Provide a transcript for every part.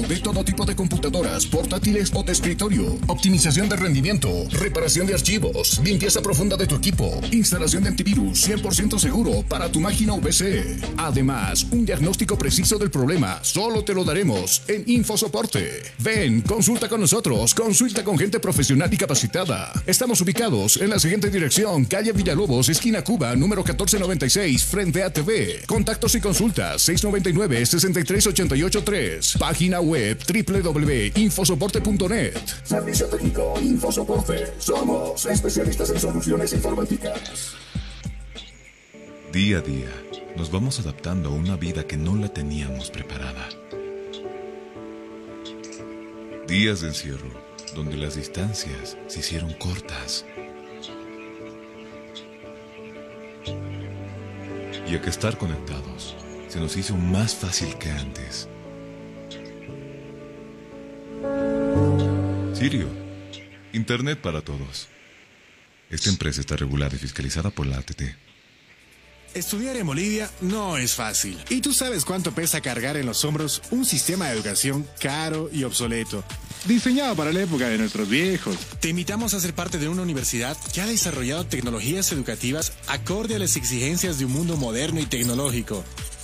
de todo tipo de computadoras, portátiles o de escritorio. Optimización de rendimiento, reparación de archivos, limpieza profunda de tu equipo, instalación de antivirus 100% seguro para tu máquina VC. Además, un diagnóstico preciso del problema solo te lo daremos en InfoSoporte. Ven, consulta con nosotros, consulta con gente profesional y capacitada. Estamos ubicados en la siguiente dirección, calle Villalobos, esquina Cuba, número 1496, frente a TV. Contactos y consultas 699-63883. Página web www.infosoporte.net. Servicio técnico Infosoporte. Somos especialistas en soluciones informáticas. Día a día, nos vamos adaptando a una vida que no la teníamos preparada. Días de encierro, donde las distancias se hicieron cortas. Y a que estar conectados se nos hizo más fácil que antes. Sirio, Internet para todos. Esta empresa está regulada y fiscalizada por la ATT. Estudiar en Bolivia no es fácil. Y tú sabes cuánto pesa cargar en los hombros un sistema de educación caro y obsoleto. Diseñado para la época de nuestros viejos. Te invitamos a ser parte de una universidad que ha desarrollado tecnologías educativas acorde a las exigencias de un mundo moderno y tecnológico.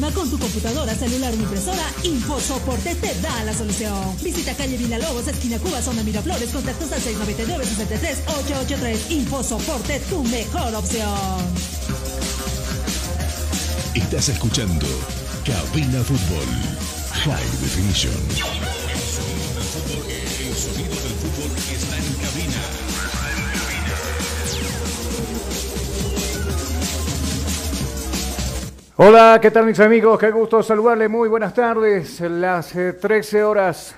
Con tu computadora, celular o impresora? InfoSoporte te da la solución. Visita calle Villalobos, esquina Cuba, zona Miraflores, contactos al 699-63-883. InfoSoporte, tu mejor opción. Estás escuchando Cabina Fútbol High Definition. Hola, ¿qué tal mis amigos? Qué gusto saludarles. Muy buenas tardes. Las eh, 13 horas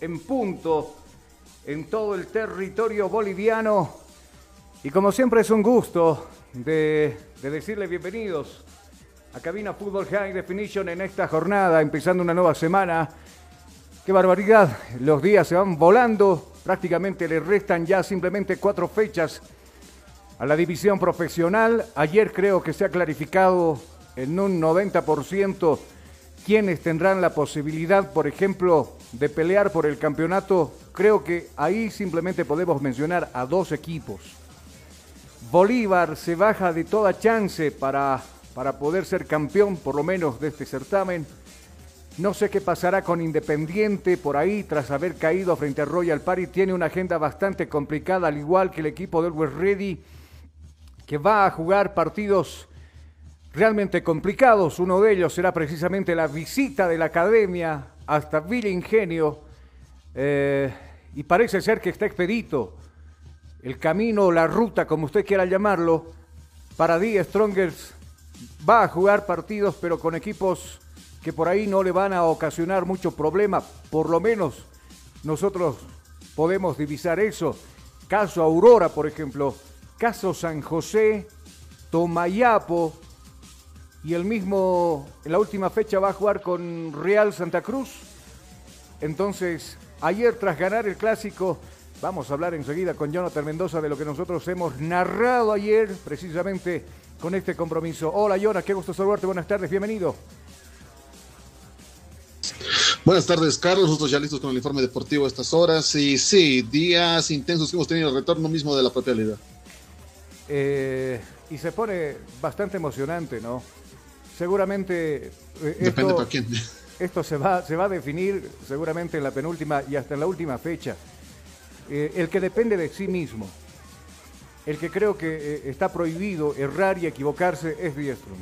en punto en todo el territorio boliviano. Y como siempre es un gusto de, de decirles bienvenidos a Cabina Fútbol High Definition en esta jornada, empezando una nueva semana. Qué barbaridad, los días se van volando, prácticamente le restan ya simplemente cuatro fechas a la división profesional. Ayer creo que se ha clarificado en un 90% quienes tendrán la posibilidad, por ejemplo, de pelear por el campeonato. Creo que ahí simplemente podemos mencionar a dos equipos. Bolívar se baja de toda chance para, para poder ser campeón, por lo menos de este certamen. No sé qué pasará con Independiente por ahí tras haber caído frente a Royal Party. Tiene una agenda bastante complicada, al igual que el equipo del West Ready, que va a jugar partidos realmente complicados. Uno de ellos será precisamente la visita de la academia hasta Villa Ingenio. Eh, y parece ser que está expedito el camino, la ruta, como usted quiera llamarlo, para Die Strongers. Va a jugar partidos, pero con equipos que por ahí no le van a ocasionar mucho problema. Por lo menos nosotros podemos divisar eso. Caso Aurora, por ejemplo. Caso San José, Tomayapo, y el mismo en la última fecha va a jugar con Real Santa Cruz. Entonces, ayer tras ganar el clásico, vamos a hablar enseguida con Jonathan Mendoza de lo que nosotros hemos narrado ayer precisamente con este compromiso. Hola Jonathan, qué gusto saludarte, buenas tardes, bienvenido. Buenas tardes, Carlos. Nosotros ya listos con el informe deportivo a estas horas. Y sí, días intensos que hemos tenido el retorno mismo de la propia liga. Eh, y se pone bastante emocionante, ¿no? Seguramente. Eh, Depende para quién. Esto se va, se va a definir seguramente en la penúltima y hasta en la última fecha. Eh, el que depende de sí mismo, el que creo que eh, está prohibido errar y equivocarse es Diestro.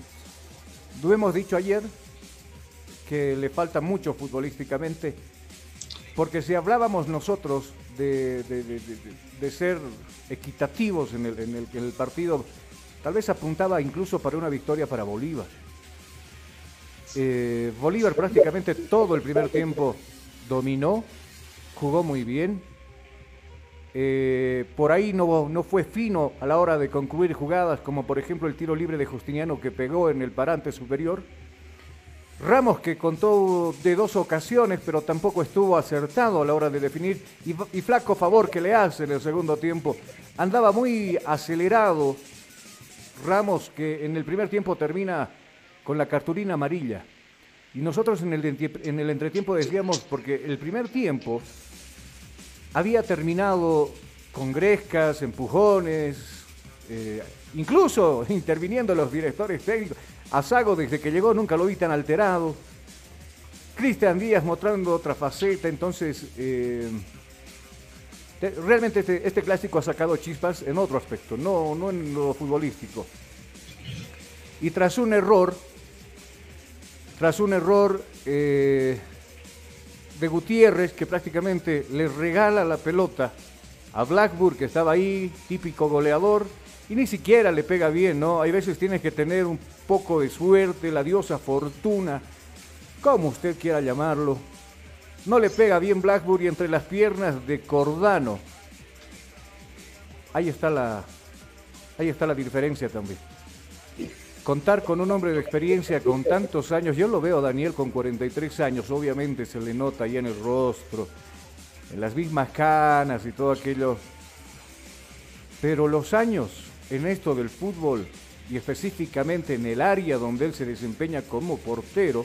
Lo hemos dicho ayer que le falta mucho futbolísticamente, porque si hablábamos nosotros de, ser equitativos en el, en el partido, tal vez apuntaba incluso para una victoria para Bolívar. Eh, Bolívar prácticamente todo el primer tiempo dominó, jugó muy bien. Eh, por ahí no, no fue fino a la hora de concluir jugadas, como por ejemplo el tiro libre de Justiniano que pegó en el parante superior. Ramos que contó de dos ocasiones, pero tampoco estuvo acertado a la hora de definir. Y, y, flaco favor que le hace en el segundo tiempo. Andaba muy acelerado. Ramos que en el primer tiempo termina con la cartulina amarilla. Y nosotros en el, en entretiempo decíamos, porque el primer tiempo había terminado con grescas, empujones, eh, incluso interviniendo los directores técnicos. A Sago, desde que llegó, nunca lo vi tan alterado. Cristian Díaz mostrando otra faceta, entonces eh, realmente este, este, clásico ha sacado chispas en otro aspecto, no, no en lo futbolístico. Y tras un error, tras un error eh, de Gutiérrez que prácticamente le regala la pelota a Blackburn que estaba ahí, típico goleador, y ni siquiera le pega bien, ¿no? Hay veces tienes que tener un poco de suerte, la diosa fortuna, como usted quiera llamarlo. No le pega bien Blackburn entre las piernas de Cordano. Ahí está la, ahí está la diferencia también contar con un hombre de experiencia con tantos años, yo lo veo a Daniel con 43 años, obviamente se le nota ahí en el rostro, en las mismas canas y todo aquello, pero los años en esto del fútbol y específicamente en el área donde él se desempeña como portero,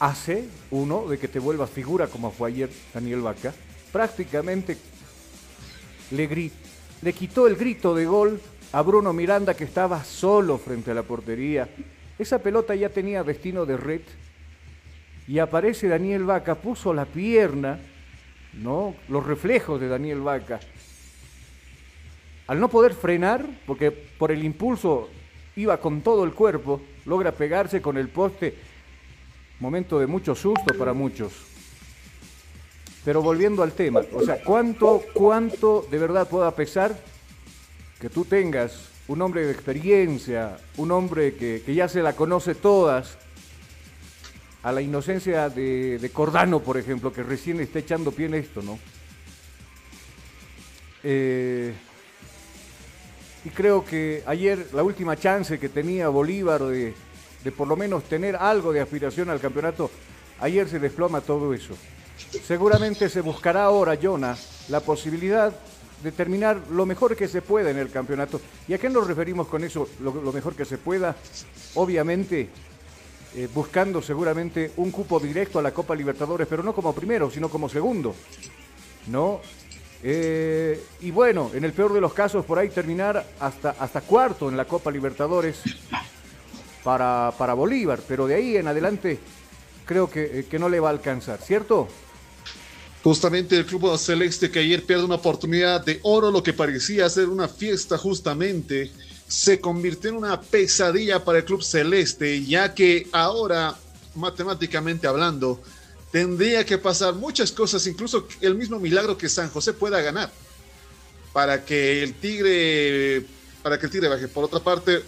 hace uno de que te vuelvas figura como fue ayer Daniel Vaca, prácticamente le, le quitó el grito de gol a Bruno Miranda que estaba solo frente a la portería. Esa pelota ya tenía destino de red y aparece Daniel Vaca, puso la pierna, ¿no? Los reflejos de Daniel Vaca. Al no poder frenar, porque por el impulso iba con todo el cuerpo, logra pegarse con el poste. Momento de mucho susto para muchos. Pero volviendo al tema, o sea, ¿cuánto, cuánto de verdad pueda pesar que tú tengas un hombre de experiencia, un hombre que, ya se la conoce todas, a la inocencia de, Cordano, por ejemplo, que recién está echando pie en esto, ¿no? Eh, y creo que ayer la última chance que tenía Bolívar de, de, por lo menos tener algo de aspiración al campeonato, ayer se desploma todo eso. Seguramente se buscará ahora, Jonah, la posibilidad determinar lo mejor que se pueda en el campeonato. ¿Y a qué nos referimos con eso, lo, mejor que se pueda? Obviamente, eh, buscando seguramente un cupo directo a la Copa Libertadores, pero no como primero, sino como segundo. ¿No? Eh, y bueno, en el peor de los casos, por ahí terminar hasta, hasta cuarto en la Copa Libertadores. para, para Bolívar, pero de ahí en adelante creo que, eh, que no le va a alcanzar, ¿cierto? Justamente el Club Celeste que ayer pierde una oportunidad de oro, lo que parecía ser una fiesta justamente, se convirtió en una pesadilla para el Club Celeste, ya que ahora, matemáticamente hablando, tendría que pasar muchas cosas, incluso el mismo milagro que San José pueda ganar, para que el Tigre, para que el Tigre baje. Por otra parte,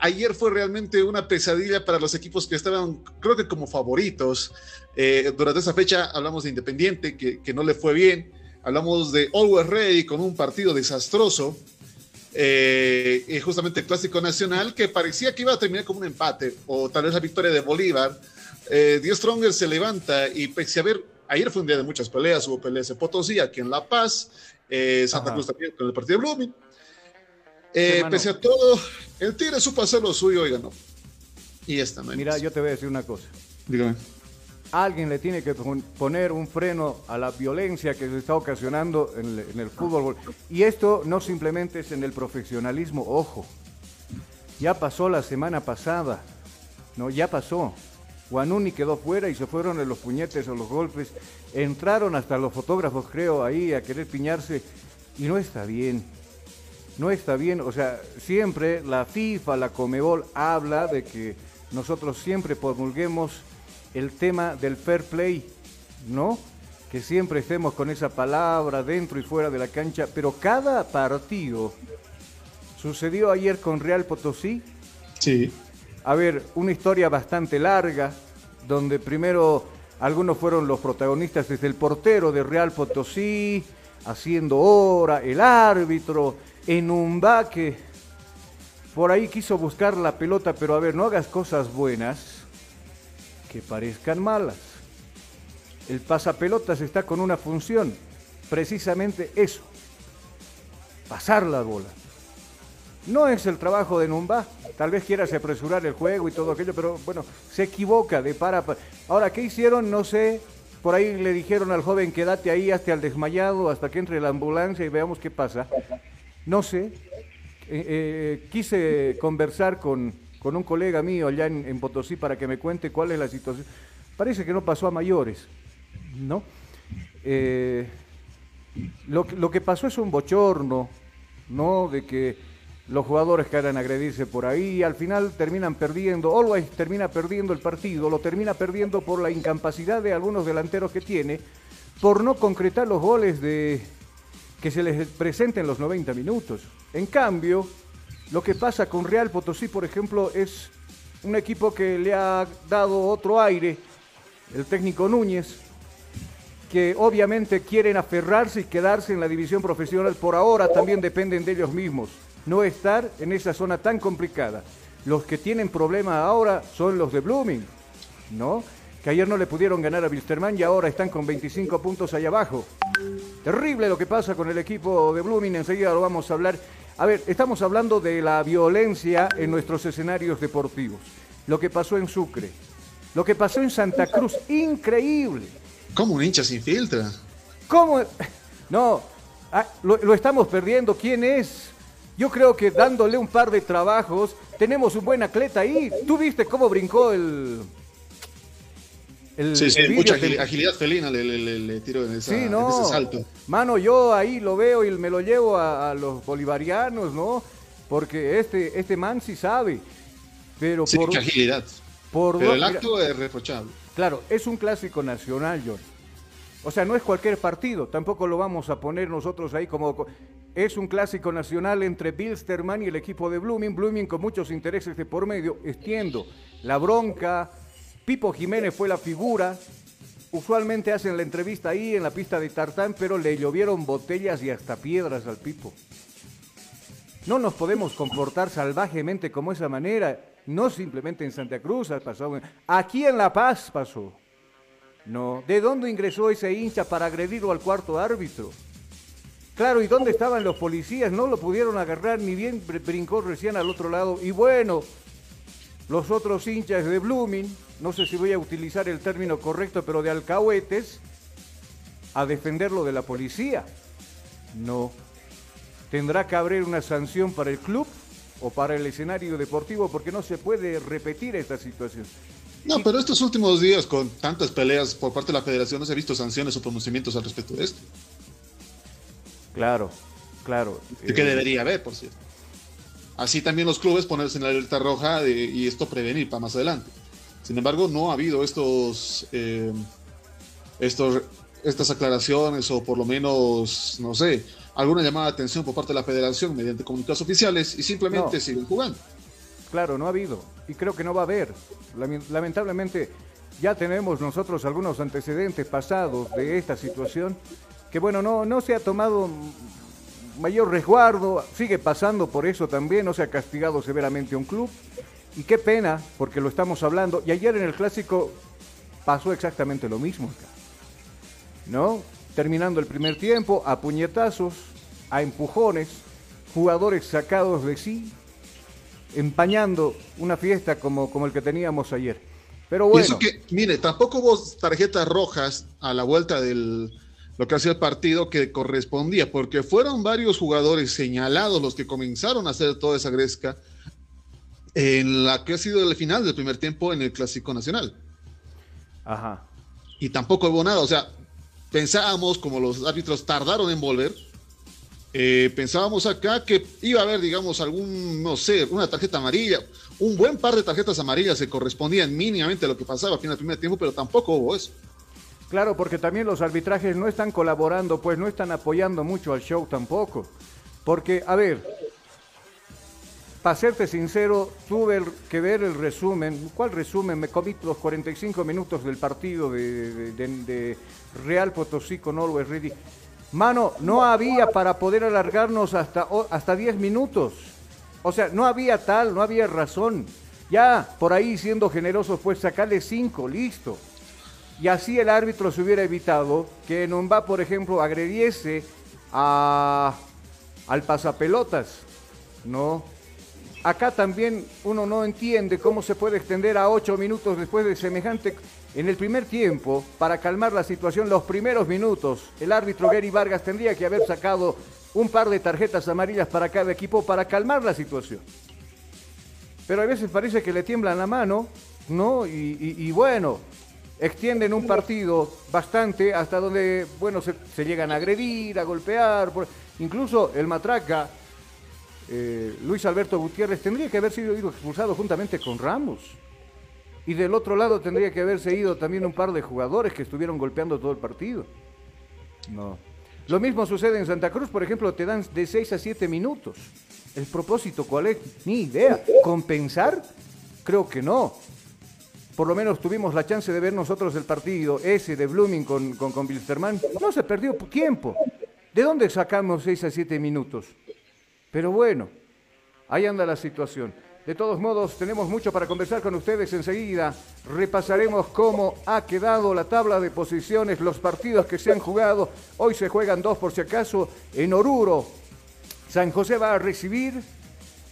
ayer fue realmente una pesadilla para los equipos que estaban, creo que como favoritos. Eh, durante esa fecha hablamos de Independiente, que, que, no le fue bien. Hablamos de Always Ready con un partido desastroso. Eh, y justamente el Clásico Nacional, que parecía que iba a terminar como un empate, o tal vez la victoria de Bolívar. Eh, Dios Stronger se levanta y pese a ver, ayer fue un día de muchas peleas, hubo peleas en Potosí, aquí en La Paz, eh, Santa Cruz también con el partido de Blooming. Eh, pese a todo, el Tigre supo hacer lo suyo y ganó. Y esta Mira, yo te voy a decir una cosa. Dígame. Alguien le tiene que poner un freno a la violencia que se está ocasionando en el, fútbol. Y esto no simplemente es en el profesionalismo, ojo. Ya pasó la semana pasada. No, ya pasó. Guanuni quedó fuera y se fueron en los puñetes o los golpes. Entraron hasta los fotógrafos, creo, ahí a querer piñarse. Y no está bien no está bien, o sea, siempre la FIFA, la Comebol habla de que nosotros siempre promulguemos el tema del fair play, ¿no? Que siempre estemos con esa palabra dentro y fuera de la cancha, pero cada partido sucedió ayer con Real Potosí. Sí. A ver, una historia bastante larga, donde primero algunos fueron los protagonistas desde el portero de Real Potosí, haciendo hora, el árbitro, en un que por ahí quiso buscar la pelota, pero a ver, no hagas cosas buenas que parezcan malas. El pasapelotas está con una función, precisamente eso, pasar la bola. No es el trabajo de Numba, tal vez quieras apresurar el juego y todo aquello, pero bueno, se equivoca de para. Ahora, ¿qué hicieron? No sé. Por ahí le dijeron al joven, quédate ahí hasta el desmayado, hasta que entre la ambulancia y veamos qué pasa. No sé, eh, eh, quise conversar con, un colega mío allá en, Potosí para que me cuente cuál es la situación. Parece que no pasó a mayores, ¿no? Eh, lo, lo, que pasó es un bochorno, ¿no? De que los jugadores quieran agredirse por ahí y al final terminan perdiendo, Always termina perdiendo el partido, lo termina perdiendo por la incapacidad de algunos delanteros que tiene, por no concretar los goles de, que se les presenten los 90 minutos. En cambio, lo que pasa con Real Potosí, por ejemplo, es un equipo que le ha dado otro aire, el técnico Núñez, que obviamente quieren aferrarse y quedarse en la división profesional por ahora, también dependen de ellos mismos, no estar en esa zona tan complicada. Los que tienen problemas ahora son los de Blooming, ¿no? Que ayer no le pudieron ganar a Wilstermann y ahora están con 25 puntos allá abajo. Terrible lo que pasa con el equipo de Blooming, enseguida lo vamos a hablar. A ver, estamos hablando de la violencia en nuestros escenarios deportivos. Lo que pasó en Sucre, lo que pasó en Santa Cruz, increíble. ¿Cómo un hincha se infiltra? ¿Cómo? No, ah, lo, lo estamos perdiendo. ¿Quién es? Yo creo que dándole un par de trabajos, tenemos un buen atleta ahí. ¿Tú viste cómo brincó el, sí, sí, mucha agilidad felina le, tiro en, ese salto. Mano, yo ahí lo veo y me lo llevo a, los bolivarianos, ¿no? Porque este, este man sí sabe. Pero sí, por, agilidad. pero el acto es reprochable. Claro, es un clásico nacional, John. O sea, no es cualquier partido, tampoco lo vamos a poner nosotros ahí como... Es un clásico nacional entre Bilsterman y el equipo de Blooming. Blooming con muchos intereses de por medio, extiendo la bronca, Pipo Jiménez fue la figura. Usualmente hacen la entrevista ahí en la pista de tartán, pero le llovieron botellas y hasta piedras al Pipo. No nos podemos comportar salvajemente como esa manera. No simplemente en Santa Cruz ha pasado. Aquí en La Paz pasó. No. ¿De dónde ingresó ese hincha para agredirlo al cuarto árbitro? Claro, ¿y dónde estaban los policías? No lo pudieron agarrar, ni bien brincó recién al otro lado. Y bueno, los otros hinchas de Blooming no sé si voy a utilizar el término correcto, pero de alcahuetes, a defenderlo de la policía. No. ¿Tendrá que haber una sanción para el club? o para el escenario deportivo porque no se puede repetir esta situación. No, pero estos últimos días, con tantas peleas por parte de la federación, no se ha visto sanciones o pronunciamientos al respecto de esto. Claro, claro. ¿De qué debería haber, por cierto? Así también los clubes ponerse en la alerta roja y esto prevenir para más adelante. Sin embargo, no ha habido estos, eh, estos, estas aclaraciones o por lo menos, no sé, alguna llamada de atención por parte de la federación mediante comunicados oficiales y simplemente siguen jugando. Claro, no ha habido y creo que no va a haber. Lamentablemente ya tenemos nosotros algunos antecedentes pasados de esta situación que bueno, no, no se ha tomado mayor resguardo, sigue pasando por eso también, no se ha castigado severamente a un club. Y qué pena, porque lo estamos hablando. Y ayer en el clásico pasó exactamente lo mismo acá. ¿No? Terminando el primer tiempo, a puñetazos, a empujones, jugadores sacados de sí, empañando una fiesta como, como el que teníamos ayer. Pero bueno. eso que, mire, tampoco hubo tarjetas rojas a la vuelta del lo que hacía el partido que correspondía, porque fueron varios jugadores señalados los que comenzaron a hacer toda esa gresca en la que ha sido el final del primer tiempo en el Clásico Nacional. Ajá. Y tampoco hubo nada, o sea, pensábamos, como los árbitros tardaron en volver, eh, pensábamos acá que iba a haber, digamos, algún, no sé, una tarjeta amarilla, un buen par de tarjetas amarillas se correspondían mínimamente a lo que pasaba aquí en el primer tiempo, pero tampoco hubo eso. Claro, porque también los arbitrajes no están colaborando, pues no están apoyando mucho al show tampoco. Porque, a ver, para serte sincero, tuve que ver el resumen. ¿Cuál resumen? Me comí los 45 minutos del partido de, Real Potosí con Always Ready. Mano, no había para poder alargarnos hasta, hasta 10 minutos. O sea, no había tal, no había razón. Ya, por ahí siendo generosos, pues sacarle 5, listo. Y así el árbitro se hubiera evitado que Nomba, por ejemplo, agrediese a, al pasapelotas, ¿no? Acá también uno no entiende cómo se puede extender a ocho minutos después de semejante... En el primer tiempo, para calmar la situación, los primeros minutos, el árbitro Gary Vargas tendría que haber sacado un par de tarjetas amarillas para cada equipo para calmar la situación. Pero a veces parece que le tiemblan la mano, ¿no? Y, bueno, extienden un partido bastante hasta donde, bueno, se, llegan a agredir, a golpear. incluso el Matraca eh, Luis Alberto Gutiérrez tendría que haber sido expulsado juntamente con Ramos. Y del otro lado tendría que haberse ido también un par de jugadores que estuvieron golpeando todo el partido. No. Lo mismo sucede en Santa Cruz, por ejemplo, te dan de 6 a 7 minutos. ¿El propósito cuál es? Ni idea. ¿Compensar? Creo que no. Por lo menos tuvimos la chance de ver nosotros el partido ese de Blooming con, con, con No se perdió tiempo. ¿De dónde sacamos 6 a 7 minutos? Pero bueno, ahí anda la situación. De todos modos, tenemos mucho para conversar con ustedes enseguida. Repasaremos cómo ha quedado la tabla de posiciones, los partidos que se han jugado. Hoy se juegan dos por si acaso en Oruro. San José va a recibir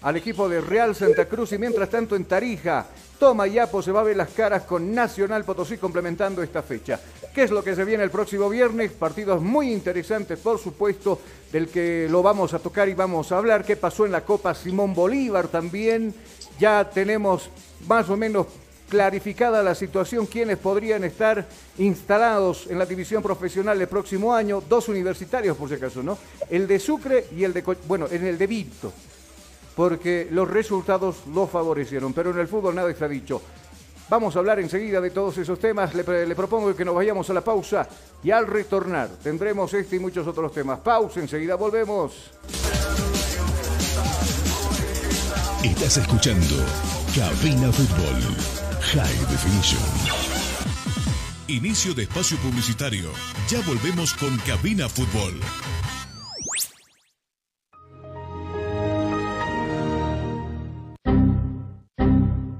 al equipo de Real Santa Cruz y mientras tanto en Tarija, Toma Yapo se va a ver las caras con Nacional Potosí complementando esta fecha. ¿Qué es lo que se viene el próximo viernes? Partidos muy interesantes, por supuesto, del que lo vamos a tocar y vamos a hablar. ¿Qué pasó en la Copa Simón Bolívar también? Ya tenemos más o menos clarificada la situación, quiénes podrían estar instalados en la división profesional el próximo año, dos universitarios por si acaso, ¿no? El de Sucre y el de, bueno, en el de Vinto porque los resultados lo favorecieron. Pero en el fútbol nada está dicho. Vamos a hablar enseguida de todos esos temas. Le, propongo que nos vayamos a la pausa y al retornar tendremos este y muchos otros temas. Pausa, enseguida volvemos. Estás escuchando Cabina Fútbol High Definition. Inicio de espacio publicitario. Ya volvemos con Cabina Fútbol.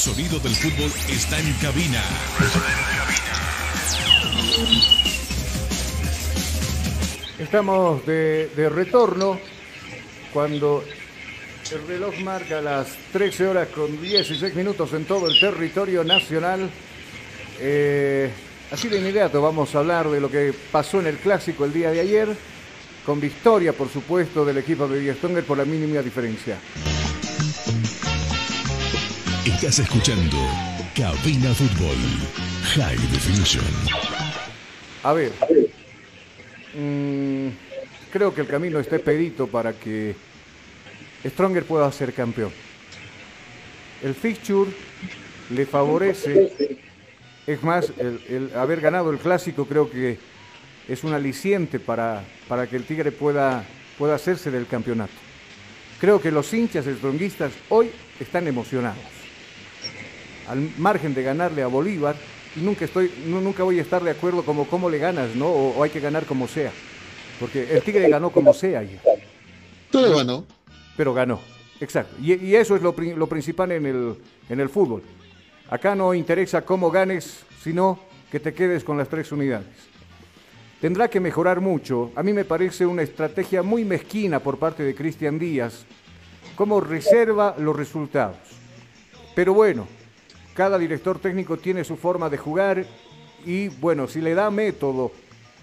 Sonido del fútbol está en cabina. Estamos de, de retorno cuando el reloj marca las 13 horas con 16 minutos en todo el territorio nacional. Eh, así de inmediato vamos a hablar de lo que pasó en el clásico el día de ayer, con victoria, por supuesto, del equipo de Villastonger por la mínima diferencia. Estás escuchando Cabina Fútbol High Definition. A ver, mm, creo que el camino está expedito para que Stronger pueda ser campeón. El fixture le favorece, es más, el, haber ganado el clásico creo que es un aliciente para, para que el Tigre pueda, pueda hacerse del campeonato. Creo que los hinchas stronguistas hoy están emocionados. Al margen de ganarle a Bolívar, y nunca, estoy, nu- nunca voy a estar de acuerdo como cómo le ganas, ¿no? O, o hay que ganar como sea. Porque el Tigre ganó como sea ayer. Pero ganó. Pero ganó, exacto. Y, y eso es lo, lo principal en el, en el fútbol. Acá no interesa cómo ganes, sino que te quedes con las tres unidades. Tendrá que mejorar mucho. A mí me parece una estrategia muy mezquina por parte de Cristian Díaz, cómo reserva los resultados. Pero bueno, cada director técnico tiene su forma de jugar y bueno, si le da método,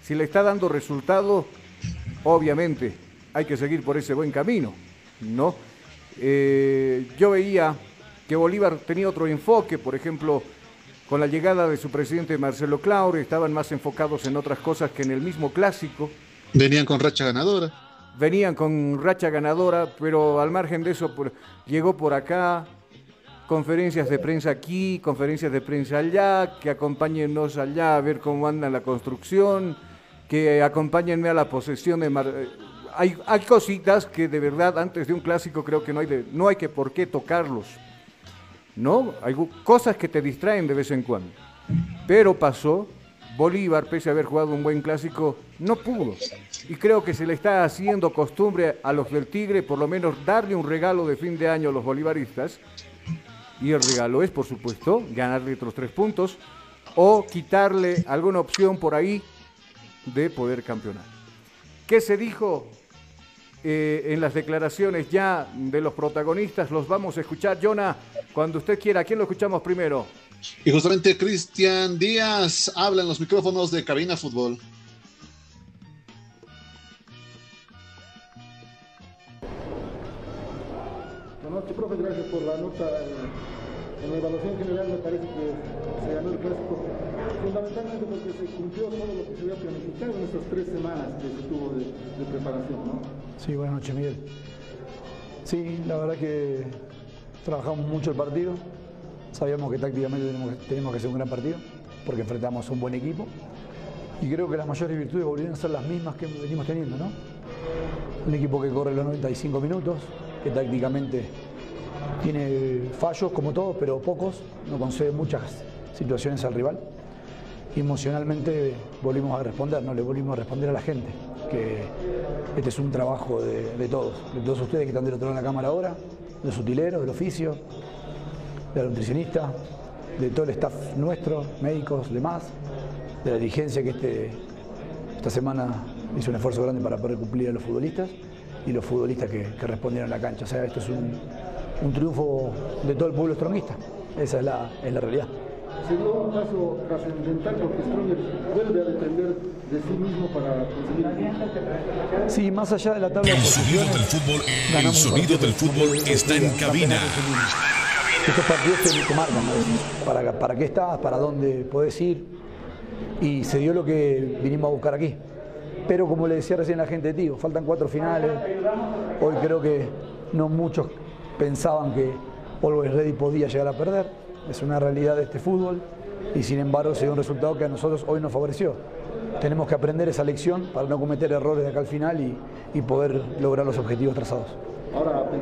si le está dando resultado, obviamente hay que seguir por ese buen camino, ¿no? Eh, yo veía que Bolívar tenía otro enfoque, por ejemplo, con la llegada de su presidente Marcelo Claure, estaban más enfocados en otras cosas que en el mismo clásico. Venían con racha ganadora. Venían con racha ganadora, pero al margen de eso, por- llegó por acá, conferencias de prensa aquí, conferencias de prensa allá, que acompáñennos allá a ver cómo anda la construcción, que acompáñenme a la posesión de... Mar- eh, Hay, hay cositas que de verdad antes de un clásico creo que no hay, no hay que por qué tocarlos. ¿No? Hay cosas que te distraen de vez en cuando. Pero pasó, Bolívar, pese a haber jugado un buen clásico, no pudo. Y creo que se le está haciendo costumbre a los del Tigre, por lo menos darle un regalo de fin de año a los bolivaristas, Y el regalo es, por supuesto, ganarle otros tres puntos o quitarle alguna opción por ahí de poder campeonar. ¿Qué se dijo eh, en las declaraciones ya de los protagonistas? Los vamos a escuchar, Jonah, cuando usted quiera. ¿A quién lo escuchamos primero? Y justamente Cristian Díaz habla en los micrófonos de Cabina Fútbol. Sí, buenas noches, Miguel. Sí, la verdad que trabajamos mucho el partido. Sabíamos que tácticamente teníamos, teníamos que hacer un gran partido porque enfrentamos a un buen equipo. Y creo que las mayores virtudes volvieron a ser las mismas que venimos teniendo, ¿no? Un equipo que corre los 95 minutos, que tácticamente tiene fallos como todos, pero pocos, no concede muchas situaciones al rival. Emocionalmente volvimos a responder, no le volvimos a responder a la gente, que este es un trabajo de, todos, de todos ustedes que están del otro lado de la cámara ahora, de los utileros, del oficio, de la nutricionista, de todo el staff nuestro, médicos, demás, de la dirigencia que este, esta semana hizo un esfuerzo grande para poder cumplir a los futbolistas y los futbolistas que, respondieron a la cancha. O sea, esto es un, un triunfo de todo el pueblo stronguista. Esa es la, es la realidad. Se dio un paso trascendental porque Stronger vuelve a depender de sí mismo para conseguir Sí, más allá de la tabla El de sonido del posiciones, fútbol, el sonido del fútbol está en cabina. Estos partidos te, te marcan, ¿no? para, para qué estás, para dónde podés ir. Y se dio lo que vinimos a buscar aquí. Pero como le decía recién la gente de Tío, faltan cuatro finales. Hoy creo que no muchos pensaban que Always Ready podía llegar a perder. Es una realidad de este fútbol y sin embargo se dio un resultado que a nosotros hoy nos favoreció. Tenemos que aprender esa lección para no cometer errores de acá al final y, y poder lograr los objetivos trazados.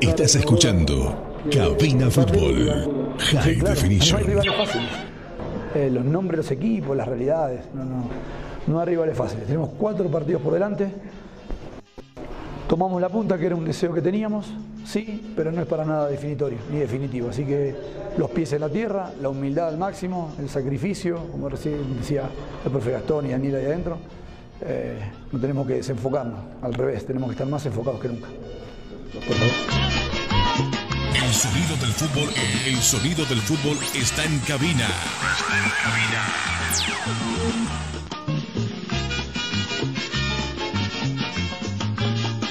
Estás escuchando Cabina Fútbol High Sí, claro, Definition. No hay rivales fáciles. Eh, los nombres de los equipos, las realidades, no, no, no hay rivales fáciles. Tenemos cuatro partidos por delante. Tomamos la punta, que era un deseo que teníamos, sí, pero no es para nada definitorio ni definitivo. Así que los pies en la tierra, la humildad al máximo, el sacrificio, como recién decía el profe Gastón y Daniel ahí adentro. eh, no tenemos que desenfocarnos, al revés, tenemos que estar más enfocados que nunca. El sonido del fútbol, el sonido del fútbol está en cabina.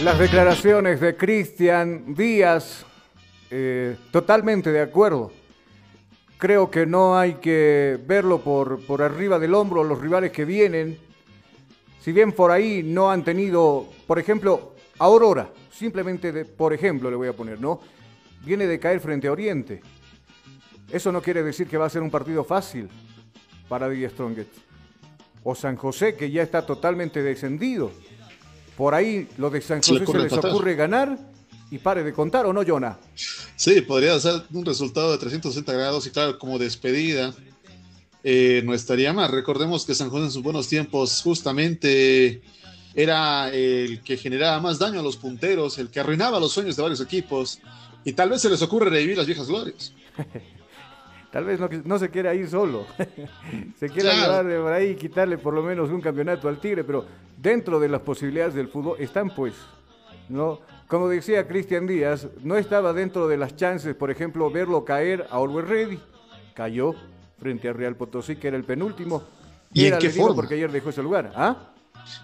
Las declaraciones de Cristian Díaz, eh, totalmente de acuerdo. Creo que no hay que verlo por, por arriba del hombro los rivales que vienen. Si bien por ahí no han tenido, por ejemplo, Aurora, simplemente por ejemplo le voy a poner, ¿no? Viene de caer frente a Oriente. Eso no quiere decir que va a ser un partido fácil para The Strongest. O San José, que ya está totalmente descendido. Por ahí lo de San José se, les empatar. ocurre ganar y pare de contar, ¿o no, Jonah? Sí, podría ser un resultado de 360 grados y claro, como despedida eh, no estaría mal. Recordemos que San José en sus buenos tiempos justamente era el que generaba más daño a los punteros, el que arruinaba los sueños de varios equipos y tal vez se les ocurre revivir las viejas glorias. Tal vez no, no se quiera ir solo. se quiera Claro. llevarle por ahí y quitarle por lo menos un campeonato al Tigre, pero dentro de las posibilidades del fútbol están pues, ¿no? Como decía Cristian Díaz, no estaba dentro de las chances, por ejemplo, verlo caer a Always Ready. Cayó frente a Real Potosí, que era el penúltimo. ¿Y en Era, qué forma? Porque ayer dejó ese lugar. ¿Ah?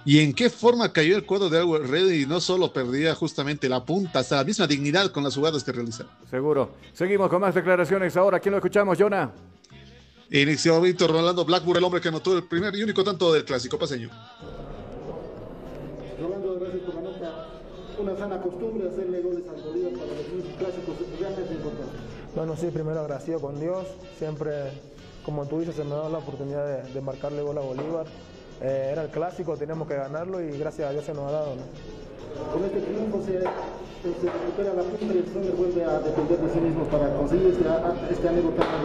¿Y en qué forma cayó el cuadro de Always Ready y no solo perdía justamente la punta, hasta la misma dignidad con las jugadas que realizaba? Seguro. Seguimos con más declaraciones ahora. ¿Quién lo escuchamos, Jonah? Inició Víctor Rolando Blackburn, el hombre que anotó el primer y único tanto del clásico paseño. Rolando, gracias por la nota. Una sana costumbre hacerle goles al Bolívar para los clásicos es realmente importante. Bueno, sí, primero agradecido con Dios. Siempre, como tú dices, se me ha dado la oportunidad de, de marcarle gol a Bolívar. Eh, era el clásico, teníamos que ganarlo y gracias a Dios se nos ha dado. ¿no? Con este triunfo se, se recupera la punta y el vuelve a depender de sí mismo para conseguir este, este grande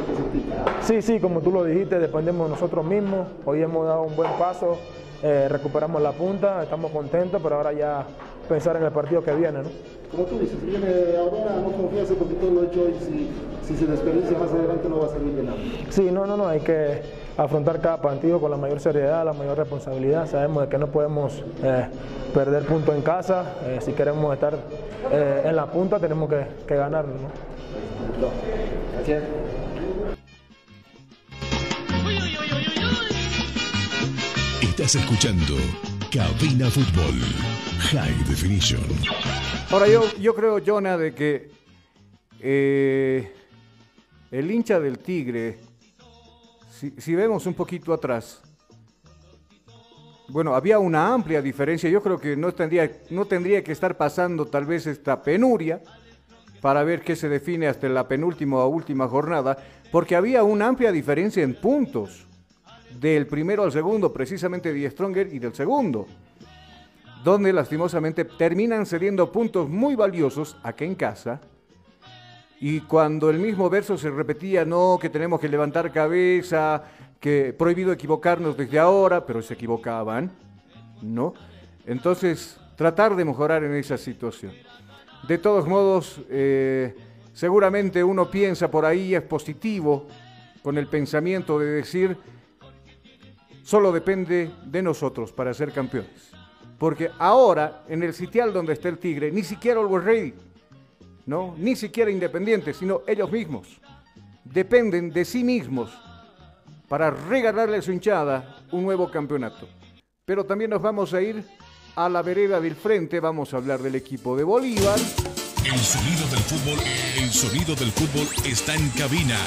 que sentí. Sí, sí, como tú lo dijiste, dependemos de nosotros mismos. Hoy hemos dado un buen paso, eh, recuperamos la punta, estamos contentos, pero ahora ya pensar en el partido que viene. ¿no? Como tú dices, viene Aurora, no confiarse porque todo lo hecho hoy. Si, si se desperdicia más adelante no va a servir de nada. Sí, no, no, no, hay que afrontar cada partido con la mayor seriedad, la mayor responsabilidad. Sabemos de que no podemos eh, perder punto en casa. Eh, si queremos estar eh, en la punta, tenemos que, que ganarlo. ¿no? Gracias. Estás escuchando Cabina Fútbol High Definition. Ahora yo, yo creo, Jonah, de que eh, el hincha del Tigre, si, vemos un poquito atrás, bueno, había una amplia diferencia. Yo creo que no tendría, no tendría que estar pasando tal vez esta penuria para ver qué se define hasta la penúltima o última jornada, porque había una amplia diferencia en puntos del primero al segundo, precisamente de Stronger y del segundo, donde lastimosamente terminan cediendo puntos muy valiosos acá en casa. Y cuando el mismo verso se repetía, no, que tenemos que levantar cabeza, que prohibido equivocarnos desde ahora, pero se equivocaban, ¿no? Entonces, tratar de mejorar en esa situación. De todos modos, eh, seguramente uno piensa por ahí, es positivo, con el pensamiento de decir, solo depende de nosotros para ser campeones. Porque ahora, en el sitial donde está el Tigre, ni siquiera Always Ready, ¿no? Ni siquiera Independiente, sino ellos mismos. Dependen de sí mismos para regalarle a su hinchada un nuevo campeonato. Pero también nos vamos a ir a la vereda del frente, vamos a hablar del equipo de Bolívar. El sonido del fútbol, el sonido del fútbol está en cabina.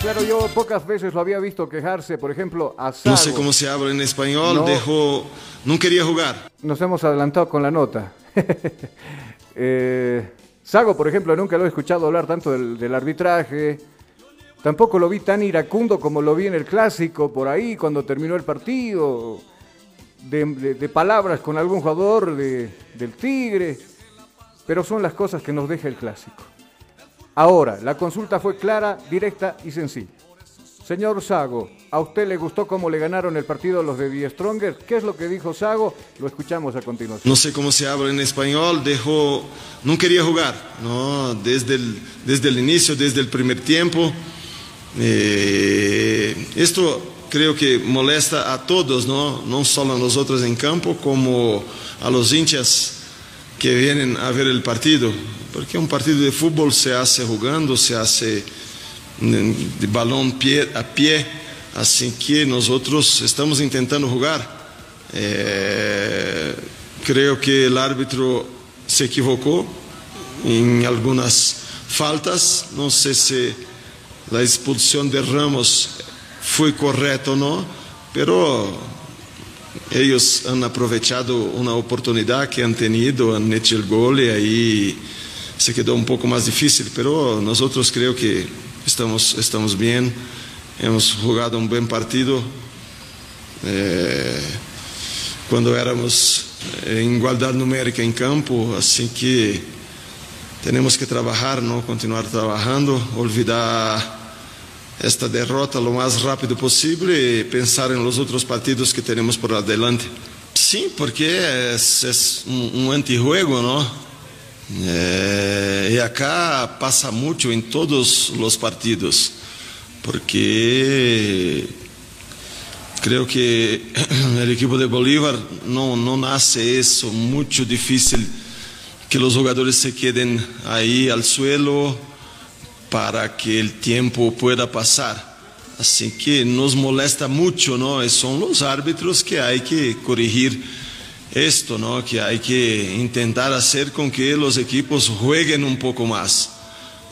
Claro, yo pocas veces lo había visto quejarse, por ejemplo, a Sago. No sé cómo se habla en español, No. dejó, no quería jugar. Nos hemos adelantado con la nota. Eh, Sago, por ejemplo, nunca lo he escuchado hablar tanto del, del arbitraje. Tampoco lo vi tan iracundo como lo vi en el clásico, por ahí, cuando terminó el partido. De, de- de palabras con algún jugador de- del Tigre. Pero son las cosas que nos deja el clásico. Ahora, la consulta fue clara, directa y sencilla. Señor Sago, ¿a usted le gustó cómo le ganaron el partido los de Die Stronger? ¿Qué es lo que dijo Sago? Lo escuchamos a continuación. No sé cómo se habla en español, dejó, no quería jugar, ¿no? Desde el, desde el inicio, desde el primer tiempo. Eh, esto creo que molesta a todos, ¿no? No solo a nosotros en campo, como a los hinchas que vienen a ver el partido. Porque un partido de fútbol se hace jugando, se hace mm, de balón pie, a pie, así que nosotros estamos intentando jugar. Eh, creo que el árbitro se equivocó en algunas faltas, no sé si la expulsión de Ramos fue correcta o no, pero ellos han aprovechado una oportunidad que han tenido, han hecho el gol y ahí se quedó un poco más difícil, pero nosotros creo que estamos, estamos bien, hemos jugado un buen partido. Eh, cuando éramos en igualdad numérica en campo, así que tenemos que trabajar, ¿no? continuar trabajando, olvidar esta derrota lo más rápido posible y pensar en los otros partidos que tenemos por adelante. Sí, porque es, es un, un antijuego, ¿no? Eh, y acá pasa mucho en todos los partidos, porque creo que el equipo de Bolívar no, no nace eso, mucho difícil que los jugadores se queden ahí al suelo para que el tiempo pueda pasar. Así que nos molesta mucho, ¿no? Y son los árbitros que hay que corregir esto, ¿no? Que hay que intentar hacer con que los equipos jueguen un poco más,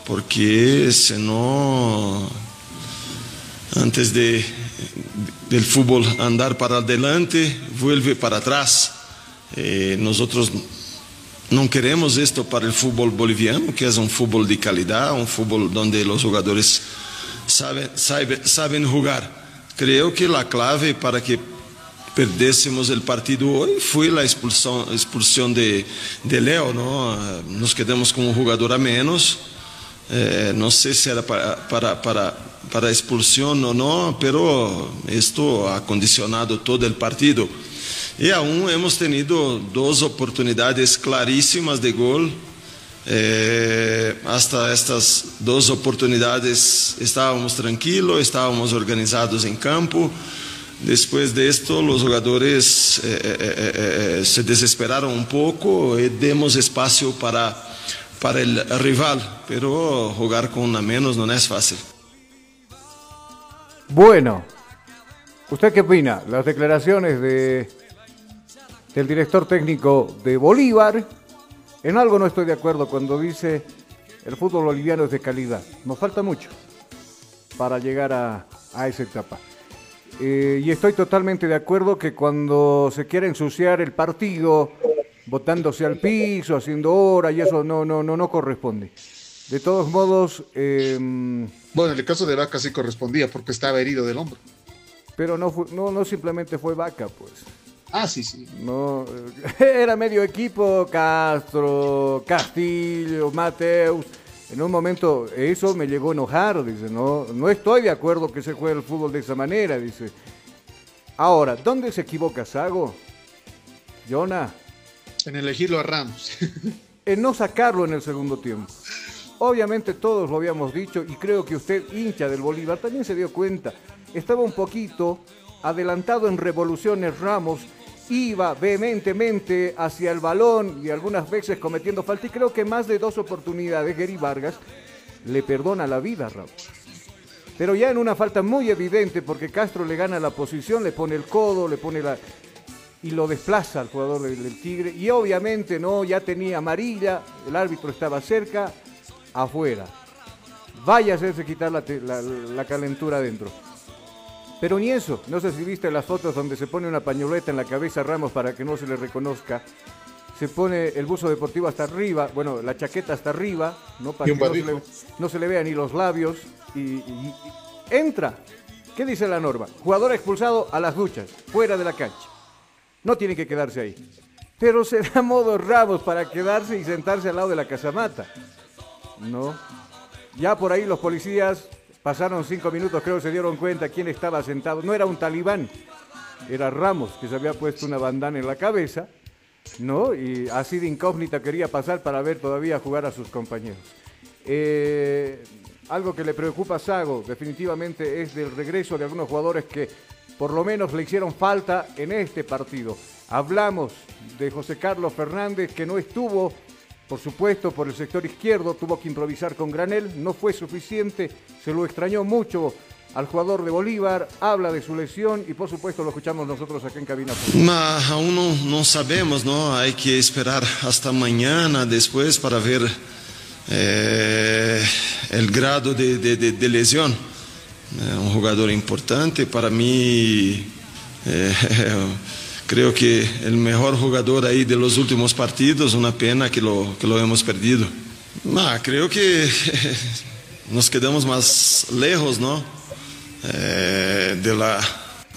porque si no, antes de del fútbol andar para adelante, vuelve para atrás. Eh, nosotros não queremos esto para el fútbol boliviano, que es un fútbol de calidad, un fútbol donde los jugadores saben, sabe- saben jugar. Creo que la clave para que perdéssemos el partido hoy fue la expulsión, expulsión de, de Leo, ¿no? Ah, Nos quedamos con un jugador a menos. Eh, no sé si era para, para, para, para expulsión o no, pero esto ha condicionado todo el partido. Y aún hemos tenido dos oportunidades clarísimas de gol. Eh, hasta estas dos oportunidades estábamos tranquilos, estábamos organizados en campo. Después de esto, los jugadores eh, eh, se desesperaron un poco y demos espacio para, para el rival, pero jugar con una menos no es fácil. Bueno, ¿usted qué opina? Las declaraciones de, del director técnico de Bolívar. En algo no estoy de acuerdo cuando dice el fútbol boliviano es de calidad. Nos falta mucho para llegar a, a esa etapa. Eh, y estoy totalmente de acuerdo que cuando se quiere ensuciar el partido, botándose al piso, haciendo hora, y eso no, no, no, no corresponde. De todos modos. Eh, bueno, en el caso de Vaca sí correspondía porque estaba herido del hombro. Pero no, fue, no, no simplemente fue Vaca, pues. Ah, sí, sí. No, era medio equipo, Castro, Castillo, Mateus. En un momento eso me llegó a enojar, dice, no, no estoy de acuerdo que se juegue el fútbol de esa manera, dice. Ahora, ¿dónde se equivoca Sago? Jonah. En elegirlo a Ramos. en no sacarlo en el segundo tiempo. Obviamente todos lo habíamos dicho y creo que usted, hincha del Bolívar, también se dio cuenta. Estaba un poquito adelantado en revoluciones Ramos, iba vehementemente hacia el balón y algunas veces cometiendo falta y creo que más de dos oportunidades Gary Vargas le perdona la vida a Ramos. Pero ya en una falta muy evidente porque Castro le gana la posición, le pone el codo, le pone la y lo desplaza al jugador del, Tigre y obviamente no ya tenía amarilla, el árbitro estaba cerca, afuera. Vaya a hacerse quitar la, la, la, calentura adentro. Pero ni eso, no sé si viste las fotos donde se pone una pañoleta en la cabeza a Ramos para que no se le reconozca. Se pone el buzo deportivo hasta arriba, bueno, la chaqueta hasta arriba, ¿no? para que no se, le, no se, le, vean ni los labios. Y, y, y, entra. ¿Qué dice la norma? Jugador expulsado a las duchas, fuera de la cancha. No tiene que quedarse ahí. Pero se da modo Ramos para quedarse y sentarse al lado de la casamata. No. Ya por ahí los policías pasaron cinco minutos, creo, se dieron cuenta quién estaba sentado. No era un talibán, era Ramos, que se había puesto una bandana en la cabeza, ¿no? Y así de incógnita quería pasar para ver todavía jugar a sus compañeros. Eh, algo que le preocupa a Sago, definitivamente, es del regreso de algunos jugadores que por lo menos le hicieron falta en este partido. Hablamos de José Carlos Fernández, que no estuvo por supuesto, por el sector izquierdo tuvo que improvisar con Granel, no fue suficiente, se lo extrañó mucho al jugador de Bolívar, habla de su lesión y por supuesto lo escuchamos nosotros acá en Cabina. Ma, aún no, sabemos, ¿no? Hay que esperar hasta mañana después para ver eh, el grado de lesión. Eh, un jugador importante para mí. Eh, creo que el mejor jugador ahí de los últimos partidos, una pena que lo, que lo hemos perdido. Ah, creo que nos quedamos más lejos, ¿no? Eh, de, la,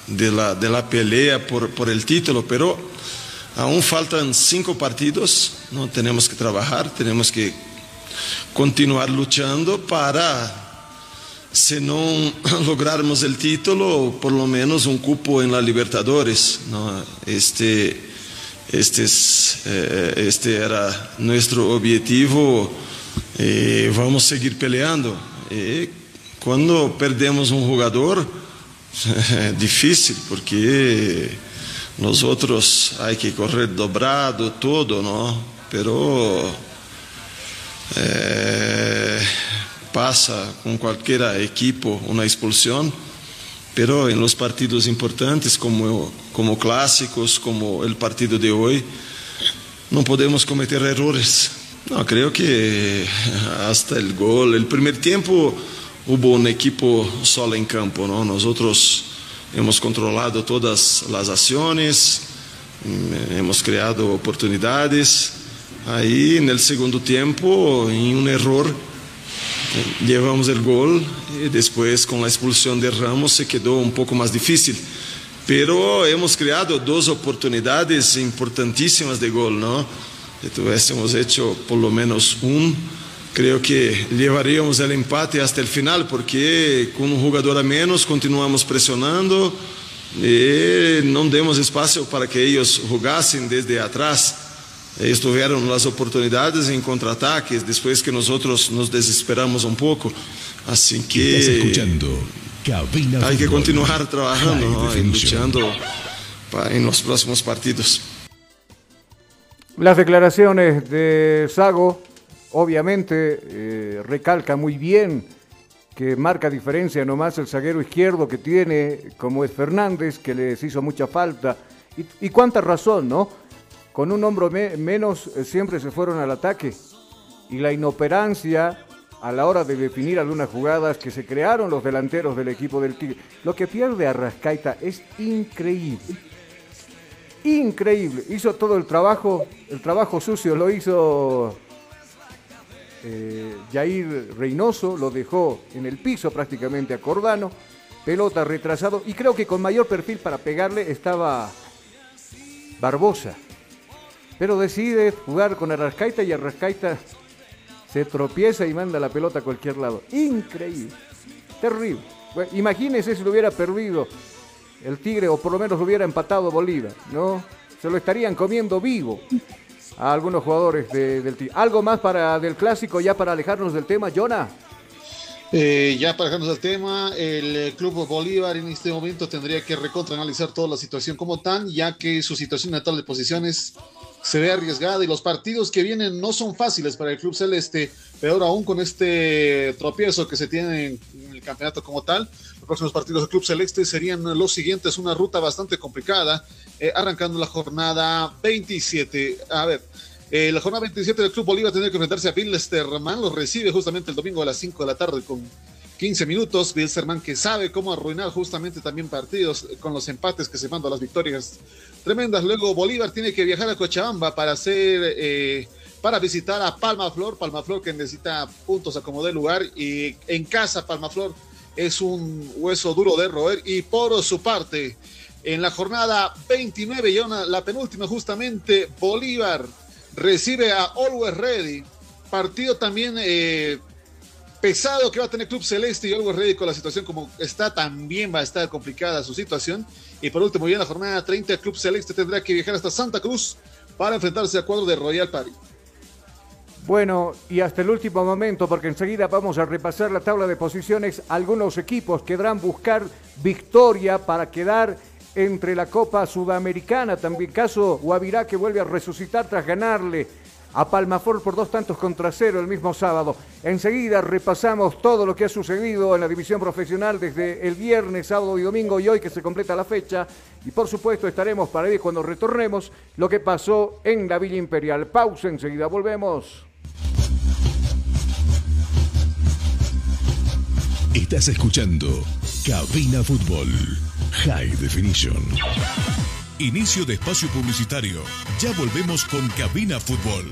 de, la, de la pelea por, por el título, pero aún faltan cinco partidos, ¿no? Tenemos que trabajar, tenemos que continuar luchando para se não lograrmos o título, por lo menos um cupo em la Libertadores. ¿no? Este, estes, eh, este era nosso objetivo e vamos seguir peleando. E quando perdemos um jogador, é difícil, porque nós outros há que correr dobrado, todo, não? Pero eh, pasa con cualquier equipo una expulsión, pero en los partidos importantes como, como clásicos, como el partido de hoy, no podemos cometer errores. No, creo que hasta el gol, el primer tiempo hubo un equipo solo en campo, ¿no? Nosotros hemos controlado todas las acciones, hemos creado oportunidades. Ahí en el segundo tiempo, en un error, Llevamos el gol y después con la expulsión de Ramos se quedó un poco más difícil. Pero hemos creado dos oportunidades importantísimas de gol, ¿no? Si tuviésemos hecho por lo menos un, creo que llevaríamos el empate hasta el final, porque con un jugador a menos continuamos presionando e não demos espaço para que eles jogassem desde atrás. Eles tiveram as oportunidades em contra-ataques depois que nós outros nos desesperamos um pouco. Assim que hay que continuar trabajando ¿no? y luchando en los próximos partidos. Las declaraciones de Sago, obviamente, eh, recalca muy bien que marca diferencia nomás el zaguero izquierdo que tiene, como es Fernández, que les hizo mucha falta. Y, y cuánta razón, ¿no? Con un hombro me- menos eh, siempre se fueron al ataque. Y la inoperancia a la hora de definir algunas jugadas que se crearon los delanteros del equipo del Tigre. Lo que pierde Arrascaita es increíble. Increíble. Hizo todo el trabajo, el trabajo sucio lo hizo eh, Jair Reynoso, lo dejó en el piso prácticamente a Cordano, pelota retrasado y creo que con mayor perfil para pegarle estaba Barbosa. Pero decide jugar con Arrascaita y Arrascaita se tropieza y manda la pelota a cualquier lado. Increíble. Terrible. Bueno, imagínense si lo hubiera perdido el Tigre o por lo menos lo hubiera empatado Bolívar, ¿no? Se lo estarían comiendo vivo a algunos jugadores de- del Tigre. ¿Algo más para del clásico ya para alejarnos del tema, Jonah? Eh, ya para dejarnos del tema, el eh, Club Bolívar en este momento tendría que recontraanalizar toda la situación como tan, ya que su situación tabla de posiciones se ve arriesgada y los partidos que vienen no son fáciles para el Club Celeste, peor aún con este tropiezo que se tiene en, el campeonato como tal. Los próximos partidos del Club Celeste serían los siguientes, una ruta bastante complicada, eh, arrancando la jornada 27. A ver, eh, la jornada 27 del Club Bolívar tendría que enfrentarse a Bilsterman, lo recibe justamente el domingo a las 5 de la tarde con 15 minutos. Bilsterman que sabe cómo arruinar justamente también partidos eh, con los empates que se mandan a las victorias tremendas. Luego Bolívar tiene que viajar a Cochabamba para hacer, eh, para visitar a Palma Flor, Palma Flor que necesita puntos a como dé lugar y en casa Palma Flor es un hueso duro de roer. Y por su parte en la jornada 29 y la penúltima justamente Bolívar recibe a Always Ready. Partido también eh, pesado que va a tener Club Celeste y Always Ready con la situación como está también va a estar complicada su situación y por último ya en la jornada 30 Club Celeste tendrá que viajar hasta Santa Cruz para enfrentarse al cuadro de Royal Party Bueno, y hasta el último momento, porque enseguida vamos a repasar la tabla de posiciones. Algunos equipos querrán buscar victoria para quedar entre la Copa Sudamericana. También caso Guavirá que vuelve a resucitar tras ganarle a Palmafor por dos tantos contra cero el mismo sábado. Enseguida repasamos todo lo que ha sucedido en la división profesional desde el viernes, sábado y domingo y hoy que se completa la fecha. Y por supuesto estaremos para ver cuando retornemos lo que pasó en la Villa Imperial. Pausa, enseguida volvemos. Estás escuchando Cabina Fútbol High Definition. Inicio de espacio publicitario. Ya volvemos con Cabina Fútbol.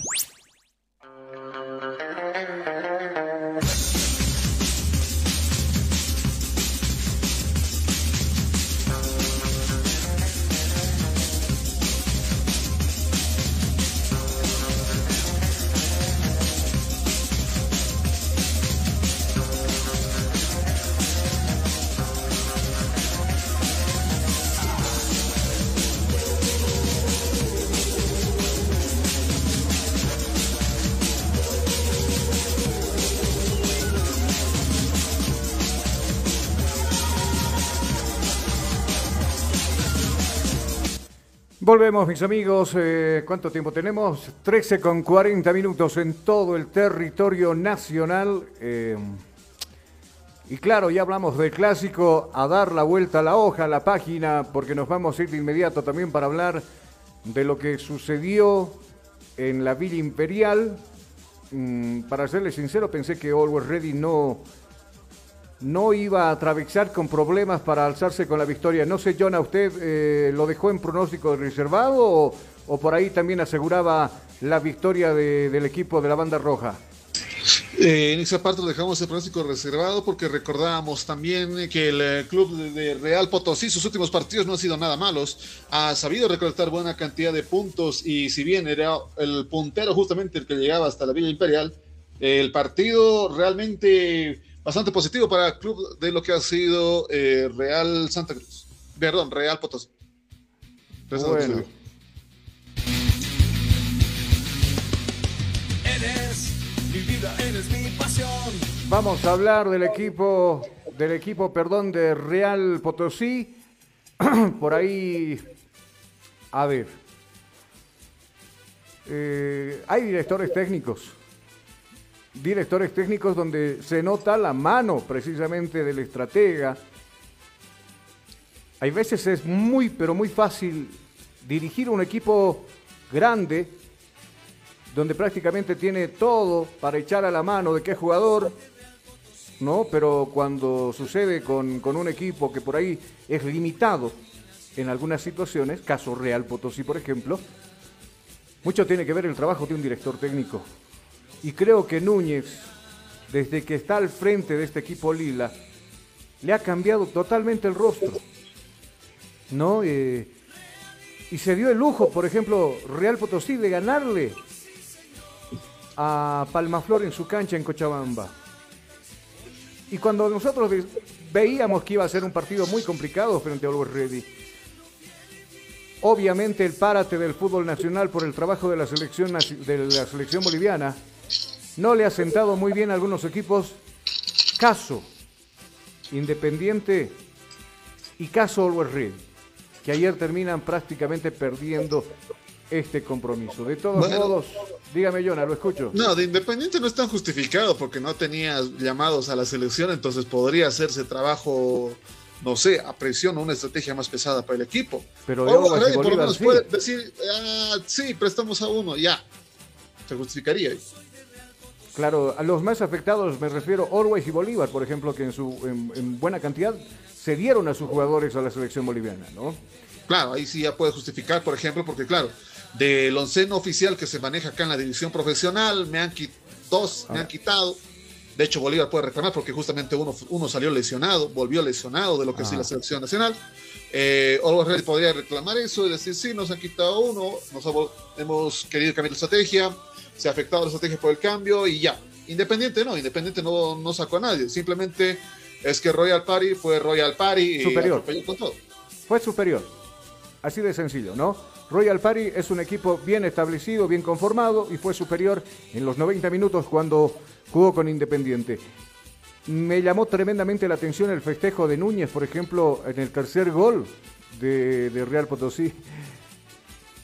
Volvemos, mis amigos. Eh, ¿Cuánto tiempo tenemos? 13 con 40 minutos en todo el territorio nacional. Eh, y claro, ya hablamos del clásico, a dar la vuelta a la hoja, a la página, porque nos vamos a ir de inmediato también para hablar de lo que sucedió en la Villa Imperial. Mm, para serle sincero, pensé que Always Ready no no iba a atravesar con problemas para alzarse con la victoria. No sé, John, ¿a usted eh, lo dejó en pronóstico reservado o, por ahí también aseguraba la victoria del equipo de la banda roja? Eh, en esa parte lo dejamos el pronóstico reservado porque recordábamos también que el eh, club de Real Potosí, sus últimos partidos no han sido nada malos, ha sabido recolectar buena cantidad de puntos y si bien era el puntero justamente el que llegaba hasta la Villa Imperial, el partido realmente bastante positivo para el club de lo que ha sido eh, Real Santa Cruz. Perdón, Real Potosí. Bueno. Eres mi vida, eres mi pasión. Vamos a hablar del equipo, del equipo, perdón, de Real Potosí. Por ahí, a ver, eh, hay directores técnicos directores técnicos donde se nota la mano precisamente del estratega. Hay veces es muy, pero muy fácil dirigir un equipo grande donde prácticamente tiene todo para echar a la mano de qué jugador, ¿no? Pero cuando sucede con, con un equipo que por ahí es limitado en algunas situaciones, caso Real Potosí, por ejemplo, mucho tiene que ver el trabajo de un director técnico. Y creo que Núñez, desde que está al frente de este equipo Lila, le ha cambiado totalmente el rostro. ¿No? Eh, y se dio el lujo, por ejemplo, Real Potosí, de ganarle a Palmaflor en su cancha en Cochabamba. Y cuando nosotros veíamos que iba a ser un partido muy complicado frente a Always Ready, obviamente el párate del fútbol nacional por el trabajo de la selección, de la selección boliviana no le ha sentado muy bien a algunos equipos. Caso Independiente y caso Always Ready, que ayer terminan prácticamente perdiendo este compromiso. De todos modos, dígame, Jonah, lo escucho. No, de Independiente no están justificados porque no tenía llamados a la selección, entonces podría hacerse trabajo, no sé, a presión o una estrategia más pesada para el equipo. Pero Ready, por lo menos puede decir, ah, sí, prestamos a uno, ya. Se justificaría. Claro, a los más afectados me refiero Always y Bolívar, por ejemplo, que en, su, en, buena cantidad se dieron a sus jugadores a la selección boliviana, ¿no? Claro, ahí sí ya puede justificar, por ejemplo, porque claro, del onceno oficial que se maneja acá en la división profesional, me han dos me han quitado. De hecho, Bolívar puede reclamar porque justamente uno, uno salió lesionado, volvió lesionado de lo que es la selección nacional. Eh, Always podría reclamar eso y decir, sí, nos han quitado uno, nos hemos querido cambiar la estrategia, se ha afectado la estrategia por el cambio y ya. Independiente no, Independiente no, no sacó a nadie, simplemente es que Royal Party fue Royal Party y Superior. atropelló con todo. Fue superior. Así de sencillo, ¿no? Royal Party es un equipo bien establecido, bien conformado y fue superior en los 90 minutos cuando jugó con Independiente. Me llamó tremendamente la atención el festejo de Núñez, por ejemplo, en el tercer gol de, Real Potosí.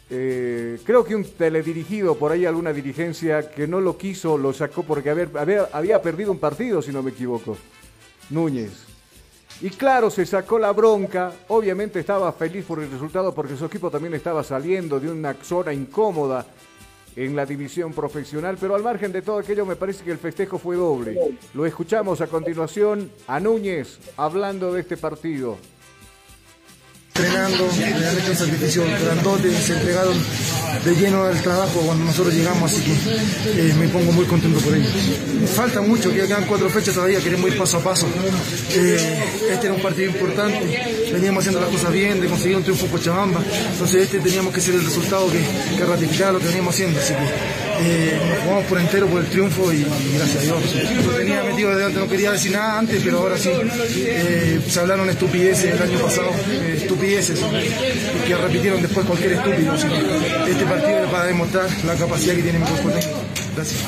Eh, creo que un teledirigido, por ahí alguna dirigencia que no lo quiso, lo sacó porque había perdido un partido, si no me equivoco. Núñez. Y claro, se sacó la bronca. Obviamente estaba feliz por el resultado porque su equipo también estaba saliendo de una zona incómoda en la división profesional. Pero al margen de todo aquello, me parece que el festejo fue doble. Lo escuchamos a continuación a Núñez hablando de este partido. Entrenando, le han hecho un sacrificio grandote, se entregaron de lleno al trabajo cuando nosotros llegamos, así que eh, me pongo muy contento por ello. Falta mucho, que quedan cuatro fechas todavía, queremos ir paso a paso. Eh, este era un partido importante, veníamos haciendo las cosas bien, de conseguir un triunfo en Cochabamba, entonces este teníamos que ser el resultado que, que ratificara lo que veníamos haciendo, así que eh, nos jugamos por entero por el triunfo y, gracias a Dios. Lo tenía metido desde antes, no quería decir nada antes, pero ahora sí, eh, se hablaron estupideces el año pasado, eh, estupideces que repitieron después cualquier estúpido. Este partido es para demostrar la capacidad que tiene mi cuerpo técnico. Gracias.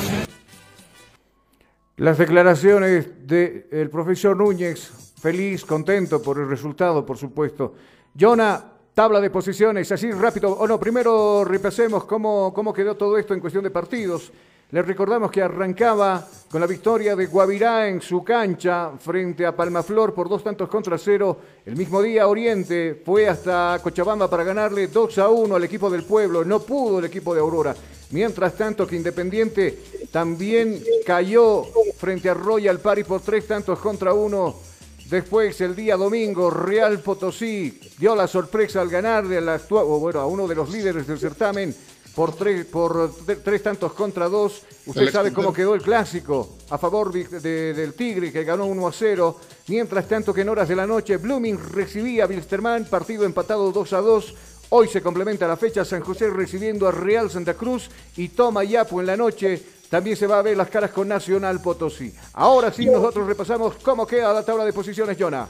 Las declaraciones del profesor Núñez, feliz, contento por el resultado, por supuesto. Jonah, tabla de posiciones, así rápido. O no, primero repasemos cómo, cómo quedó todo esto en cuestión de partidos. Les recordamos que arrancaba con la victoria de Guavirá en su cancha frente a Palmaflor por dos tantos contra cero. El mismo día Oriente fue hasta Cochabamba para ganarle 2 a 1 al equipo del pueblo. No pudo el equipo de Aurora. Mientras tanto que Independiente también cayó frente a Royal Party por tres tantos contra uno. Después, el día domingo, Real Potosí dio la sorpresa al ganarle al actua- o bueno, a uno de los líderes del certamen por tres, por tre- tres tantos contra dos. Usted sabe cómo quedó el clásico a favor de- de- del Tigre, que ganó 1 a 0. Mientras tanto que en horas de la noche, Blooming recibía a Wilstermann, partido empatado 2 a 2. Hoy se complementa la fecha, San José recibiendo a Real Santa Cruz y toma Yapo en la noche. También se va a ver las caras con Nacional Potosí. Ahora sí, nosotros repasamos cómo queda la tabla de posiciones, Jonah.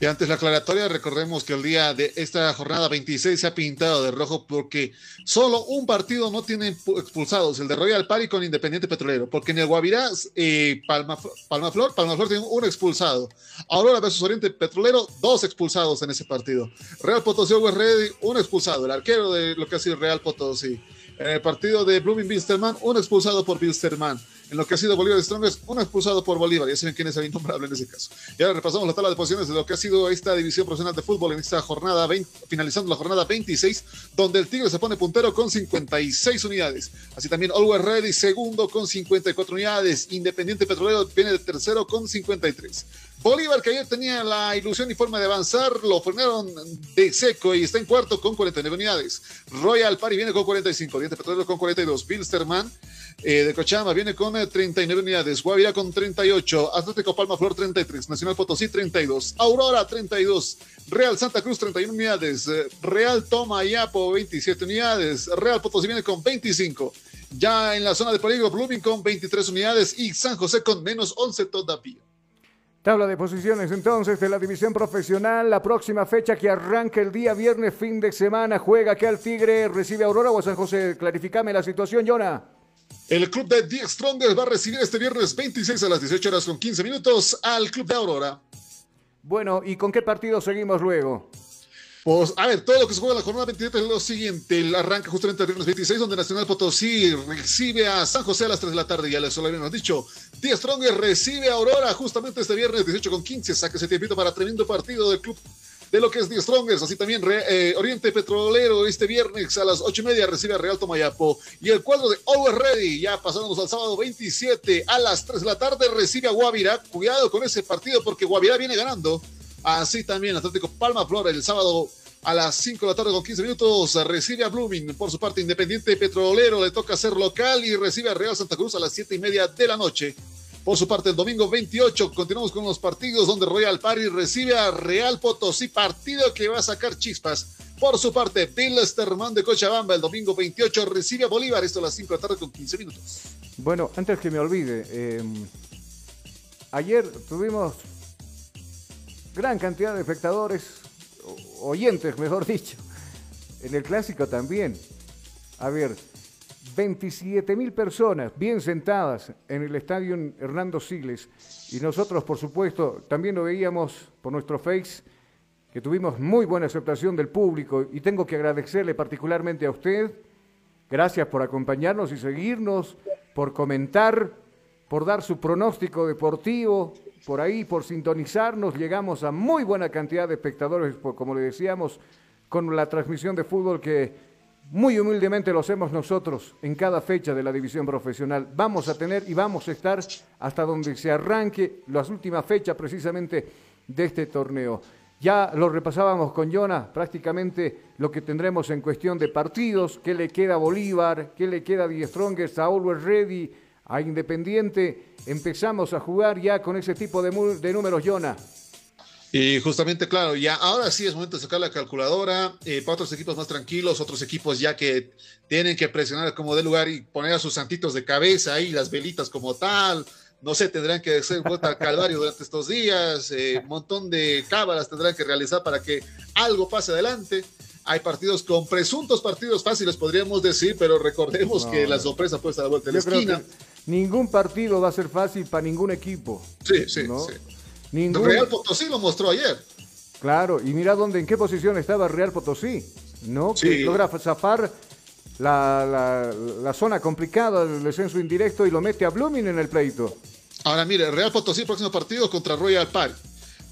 Y antes la aclaratoria, recordemos que el día de esta jornada 26 se ha pintado de rojo porque solo un partido no tiene expu- expulsados, el de Royal Party con Independiente Petrolero, porque en el Guavirá, eh, Palma, Palmaflor, Palmaflor tiene un expulsado. Aurora versus Oriente Petrolero, dos expulsados en ese partido. Real Potosí Always Ready, un expulsado, el arquero de lo que ha sido Real Potosí. En el partido de Blooming Bilsterman, un expulsado por Bilsterman. En lo que ha sido Bolívar Strongest, un expulsado por Bolívar. Ya saben quién es el innombrable en ese caso. Y ahora repasamos la tabla de posiciones de lo que ha sido esta división profesional de fútbol en esta jornada, 20 finalizando la jornada 26, donde el Tigre se pone puntero con 56 unidades. Así también Always Ready, segundo con 54 unidades. Independiente Petrolero viene de tercero con 53. Bolívar, que ayer tenía la ilusión y forma de avanzar, lo frenaron de seco y está en cuarto con 49 unidades. Royal Party viene con 45, Diente Petrolero con 42, Bilsterman eh, de Cochabamba viene con eh, 39 unidades, Guavirá con 38, Atlético Palma Flor 33, Nacional Potosí 32, Aurora 32, Real Santa Cruz 31 unidades, eh, Real Toma Yapo 27 unidades, Real Potosí viene con 25. Ya en la zona de peligro, Blooming con 23 unidades y San José con menos 11 todavía. Tabla de posiciones entonces de la división profesional. La próxima fecha que arranca el día viernes, fin de semana, juega que al Tigre, recibe a Aurora o a San José. Clarificame la situación, Jonah. El club de The Strongers va a recibir este viernes 26 a las 18 horas con 15 minutos al club de Aurora. Bueno, ¿y con qué partido seguimos luego? Pues, a ver, todo lo que se juega en la jornada 27 es lo siguiente. El arranca justamente el viernes 26, donde Nacional Potosí recibe a San José a las 3 de la tarde. Ya les habíamos dicho. The Strongers recibe a Aurora justamente este viernes 18 con 15. Saque ese tiempito para tremendo partido del club de lo que es The Strongers. Así también Re- eh, Oriente Petrolero este viernes a las 8 y media recibe a Real Tomayapo. Y el cuadro de Always Ready, ya pasándonos al sábado 27 a las 3 de la tarde, recibe a Guavirá. Cuidado con ese partido porque Guavirá viene ganando. Así también Atlético Palma Flor el sábado a las 5 de la tarde con 15 minutos recibe a Blooming. Por su parte, Independiente Petrolero le toca ser local y recibe a Real Santa Cruz a las 7 y media de la noche. Por su parte, el domingo 28 continuamos con los partidos donde Royal Party recibe a Real Potosí, partido que va a sacar chispas. Por su parte, Bilsterman de Cochabamba el domingo 28 recibe a Bolívar, esto a las 5 de la tarde con 15 minutos. Bueno, antes que me olvide, eh, ayer tuvimos gran cantidad de espectadores, oyentes, mejor dicho, en el clásico también. A ver, 27 mil personas bien sentadas en el estadio Hernando Siles. Y nosotros, por supuesto, también lo veíamos por nuestro Face, que tuvimos muy buena aceptación del público. Y tengo que agradecerle particularmente a usted. Gracias por acompañarnos y seguirnos, por comentar, por dar su pronóstico deportivo, por ahí, por sintonizarnos. Llegamos a muy buena cantidad de espectadores, como le decíamos, con la transmisión de fútbol que muy humildemente lo hacemos nosotros en cada fecha de la división profesional. Vamos a tener y vamos a estar hasta donde se arranque las últimas fechas precisamente de este torneo. Ya lo repasábamos con Jonah, prácticamente lo que tendremos en cuestión de partidos, qué le queda a Bolívar, qué le queda a Die a Always Ready, a Independiente. Empezamos a jugar ya con ese tipo de, números, Jonah. Y justamente, claro, ya ahora sí es momento de sacar la calculadora eh, para otros equipos más tranquilos, otros equipos ya que tienen que presionar como de lugar y poner a sus santitos de cabeza ahí, las velitas como tal. No sé, tendrán que hacer vuelta al calvario durante estos días, eh, un montón de cábalas tendrán que realizar para que algo pase adelante. Hay partidos con presuntos partidos fáciles, podríamos decir, pero recordemos No, que la sorpresa puede estar a la vuelta de la esquina. que ningún partido va a ser fácil para ningún equipo. Sí, sí, ¿no? sí. Ningún- Real Potosí lo mostró ayer. Claro, y mira dónde, en qué posición estaba Real Potosí, ¿no? Que logra zafar la, la- la zona complicada del descenso indirecto y lo mete a Blooming en el pleito. Ahora mire, Real Potosí, próximo partido contra Royal Party.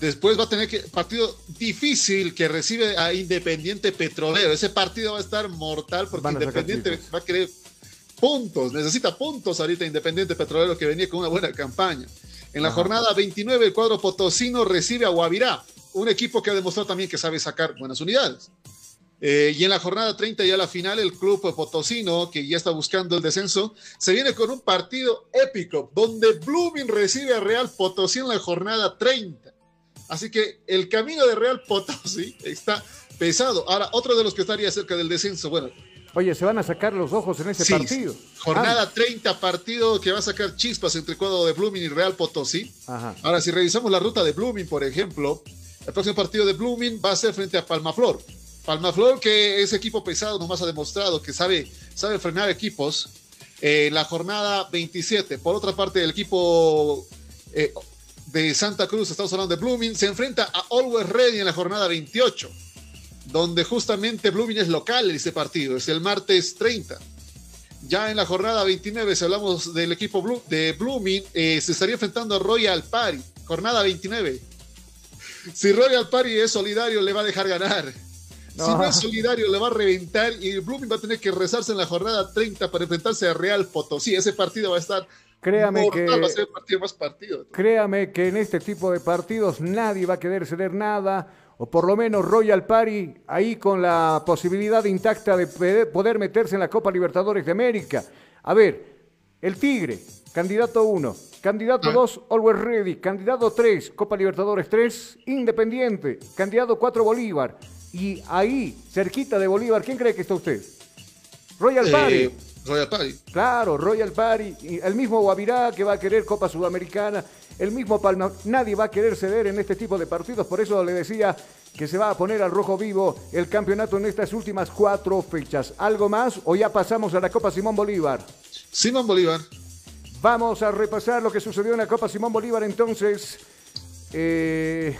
Después va a tener que partido difícil que recibe a Independiente Petrolero. Ese partido va a estar mortal porque Independiente va a querer puntos, necesita puntos ahorita Independiente Petrolero que venía con una buena campaña. En la Ajá. jornada 29 el cuadro potosino recibe a Guavirá, un equipo que ha demostrado también que sabe sacar buenas unidades. Eh, y en la jornada 30, ya la final, el club potosino, que ya está buscando el descenso, se viene con un partido épico, donde Blooming recibe a Real Potosí en la jornada 30. Así que el camino de Real Potosí está pesado. Ahora, otro de los que estaría cerca del descenso, bueno, Oye, se van a sacar los ojos en ese Sí, partido. jornada 30, partido que va a sacar chispas entre el cuadro de Blooming y Real Potosí. Ah, Ajá. Ahora, si revisamos la ruta de Blooming, por ejemplo, el próximo partido de Blooming va a ser frente a Palmaflor. Palmaflor, que es equipo pesado, nomás ha demostrado que sabe, sabe frenar equipos. Eh, la jornada 27. Por otra parte, el equipo eh, de Santa Cruz, estamos hablando de Blooming, se enfrenta a Always Ready en la jornada 28, donde justamente Blooming es local en ese partido, es el martes 30. Ya en la jornada 29, si hablamos del equipo Blue- de Blooming, eh, se estaría enfrentando a Royal Party. Jornada 29. Si Royal Party es solidario, le va a dejar ganar. Si No. es solidario, le va a reventar y Blooming va a tener que rezarse en la jornada 30 para enfrentarse a Real Potosí. Ese partido va a estar. Créame mortal, que- Va a ser el partido más partido. Créame que en este tipo de partidos nadie va a querer ceder nada, o por lo menos Royal Party ahí con la posibilidad intacta de poder meterse en la Copa Libertadores de América. A ver, el Tigre, candidato 1, candidato 2, Always Ready, candidato 3, Copa Libertadores 3, Independiente, candidato 4, Bolívar. Y ahí, cerquita de Bolívar, ¿quién cree que está usted? Royal Eh, Party. Royal Party. Claro, Royal Party, y el mismo Guavirá que va a querer Copa Sudamericana, el mismo Palma, nadie va a querer ceder en este tipo de partidos, por eso le decía que se va a poner al rojo vivo el campeonato en estas últimas cuatro fechas. ¿Algo más o ya pasamos a la Copa Simón Bolívar? Simón Bolívar. Vamos a repasar lo que sucedió en la Copa Simón Bolívar entonces. Eh,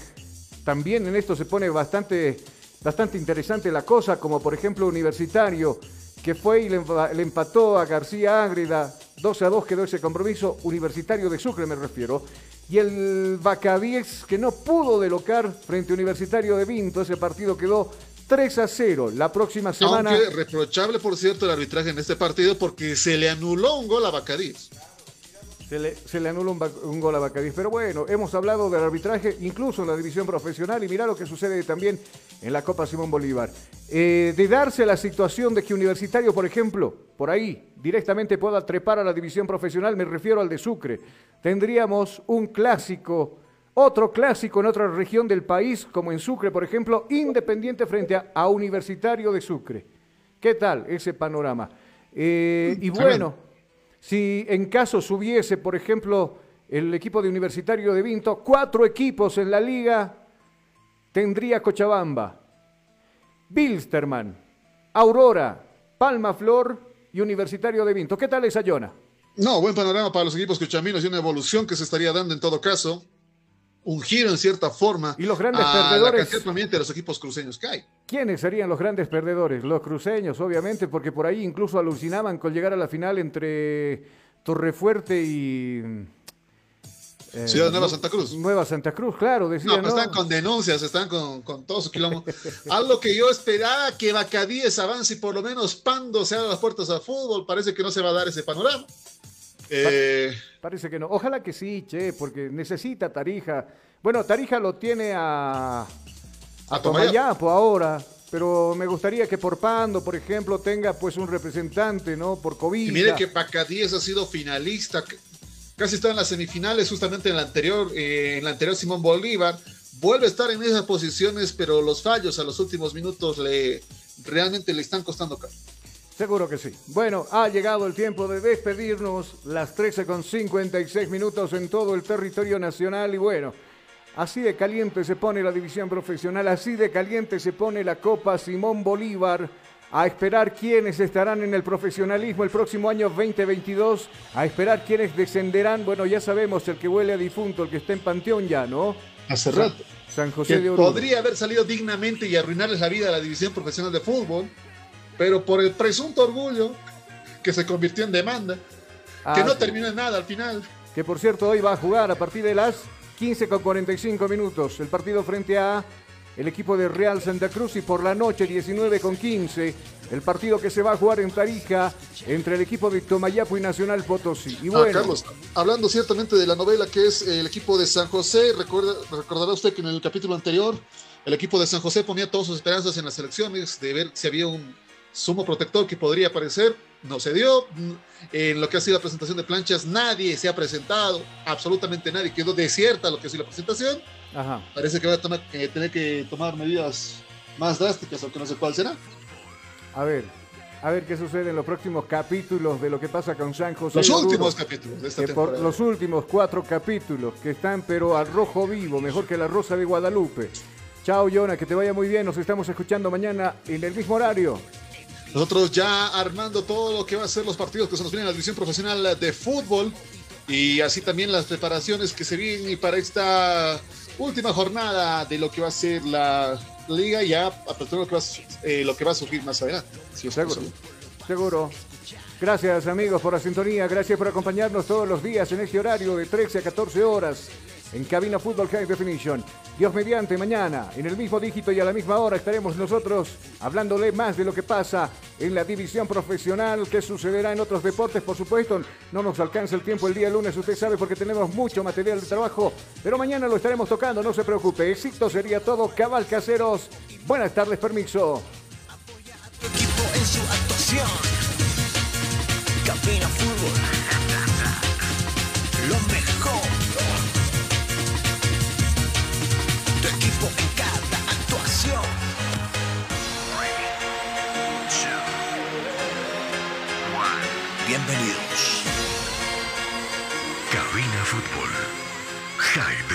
también en esto se pone bastante, bastante interesante la cosa, como por ejemplo Universitario, que fue y le, empa- le empató a García Ágreda, 12 a 2 quedó ese compromiso, Universitario de Sucre me refiero, y el Bacadíes que no pudo delocar frente a Universitario de Vinto, ese partido quedó 3 a 0. La próxima semana... Aunque reprochable, por cierto, el arbitraje en este partido porque se le anuló un gol a Bacadís. Se le, se le anula un, gol a Bacadís. Pero bueno, hemos hablado del arbitraje incluso en la división profesional y mira lo que sucede también en la Copa Simón Bolívar. Eh, de darse la situación de que Universitario, por ejemplo, por ahí directamente pueda trepar a la división profesional, me refiero al de Sucre, tendríamos un clásico, otro clásico en otra región del país, como en Sucre, por ejemplo, Independiente frente a, a Universitario de Sucre. ¿Qué tal ese panorama? Eh, y bueno. Si en caso subiese, por ejemplo, el equipo de Universitario de Vinto, cuatro equipos en la liga, tendría Cochabamba, Bilsterman, Aurora, Palma Flor y Universitario de Vinto. ¿Qué tal esa Yona? No, buen panorama para los equipos cochaminos y una evolución que se estaría dando en todo caso. Un giro en cierta forma. Y los grandes a perdedores. La de los equipos cruceños que hay. ¿Quiénes serían los grandes perdedores? Los cruceños, obviamente, porque por ahí incluso alucinaban con llegar a la final entre Torrefuerte y. eh, Ciudad Nueva Santa Cruz. Nueva Santa Cruz, claro, decían. No, pero están con denuncias, están con, con todo su quilombo. Algo que yo esperaba que Bacadíes avance y por lo menos Pando se abra las puertas al fútbol. Parece que no se va a dar ese panorama. Eh, Parece que no. Ojalá que sí, che, porque necesita Tarija. Bueno, Tarija lo tiene a, a, Tomayapo ahora, pero me gustaría que por Pando, por ejemplo, tenga pues un representante, ¿no? Por COVID. y mire que Bacadíes ha sido finalista, casi está en las semifinales, justamente en la anterior, eh, en la anterior Simón Bolívar. Vuelve a estar en esas posiciones, pero los fallos a los últimos minutos le realmente le están costando caro. Seguro que sí. Bueno, ha llegado el tiempo de despedirnos, las 13 con 56 minutos en todo el territorio nacional y bueno, así de caliente se pone la división profesional, así de caliente se pone la Copa Simón Bolívar, a esperar quiénes estarán en el profesionalismo el próximo año 2022, a esperar quiénes descenderán, bueno, ya sabemos el que huele a difunto, el que está en Panteón ya, ¿no? Hace rato. San José que de Oruro. podría haber salido dignamente y arruinarles la vida a la división profesional de fútbol, pero por el presunto orgullo que se convirtió en demanda, que Ah, no sí. terminó en nada al final. que por cierto hoy va a jugar a partir de las 15 con 45 minutos el partido frente a el equipo de Real Santa Cruz y por la noche 19 con 15 el partido que se va a jugar en Tarija entre el equipo de Tomayapo y Nacional Potosí. Y Ah, bueno, Carlos, hablando ciertamente de la novela que es el equipo de San José, recuerda, recordará usted que en el capítulo anterior el equipo de San José ponía todas sus esperanzas en las elecciones de ver si había un sumo protector que podría aparecer. No se dio. En lo que ha sido la presentación de planchas, nadie se ha presentado, absolutamente nadie. Quedó desierta lo que ha sido la presentación. ajá. Parece que va a tomar- eh, tener que tomar medidas más drásticas, aunque no sé cuál será. A ver, a ver qué sucede en los próximos capítulos de lo que pasa con San José. Los últimos capítulos de esta por temporada. los últimos cuatro capítulos que están pero al rojo vivo, mejor que la rosa de Guadalupe. Chao, Yona, que te vaya muy bien. Nos estamos escuchando mañana en el mismo horario. Nosotros ya armando todo lo que va a ser los partidos que se nos vienen en la división profesional de fútbol y así también las preparaciones que se vienen para esta última jornada de lo que va a ser la liga y ya apertura lo que va, eh, lo que va a surgir más adelante. Si Seguro. Seguro. Gracias amigos por la sintonía, gracias por acompañarnos todos los días en este horario de 13 a 14 horas en Cabina Fútbol High Definition. Dios mediante, mañana en el mismo dígito y a la misma hora estaremos nosotros hablándole más de lo que pasa en la división profesional, qué sucederá en otros deportes, por supuesto. No nos alcanza el tiempo el día lunes, usted sabe, porque tenemos mucho material de trabajo, pero mañana lo estaremos tocando, no se preocupe. Éxito sería todo, cabal caseros. Buenas tardes, permiso. en su actuación. Cabina Fútbol.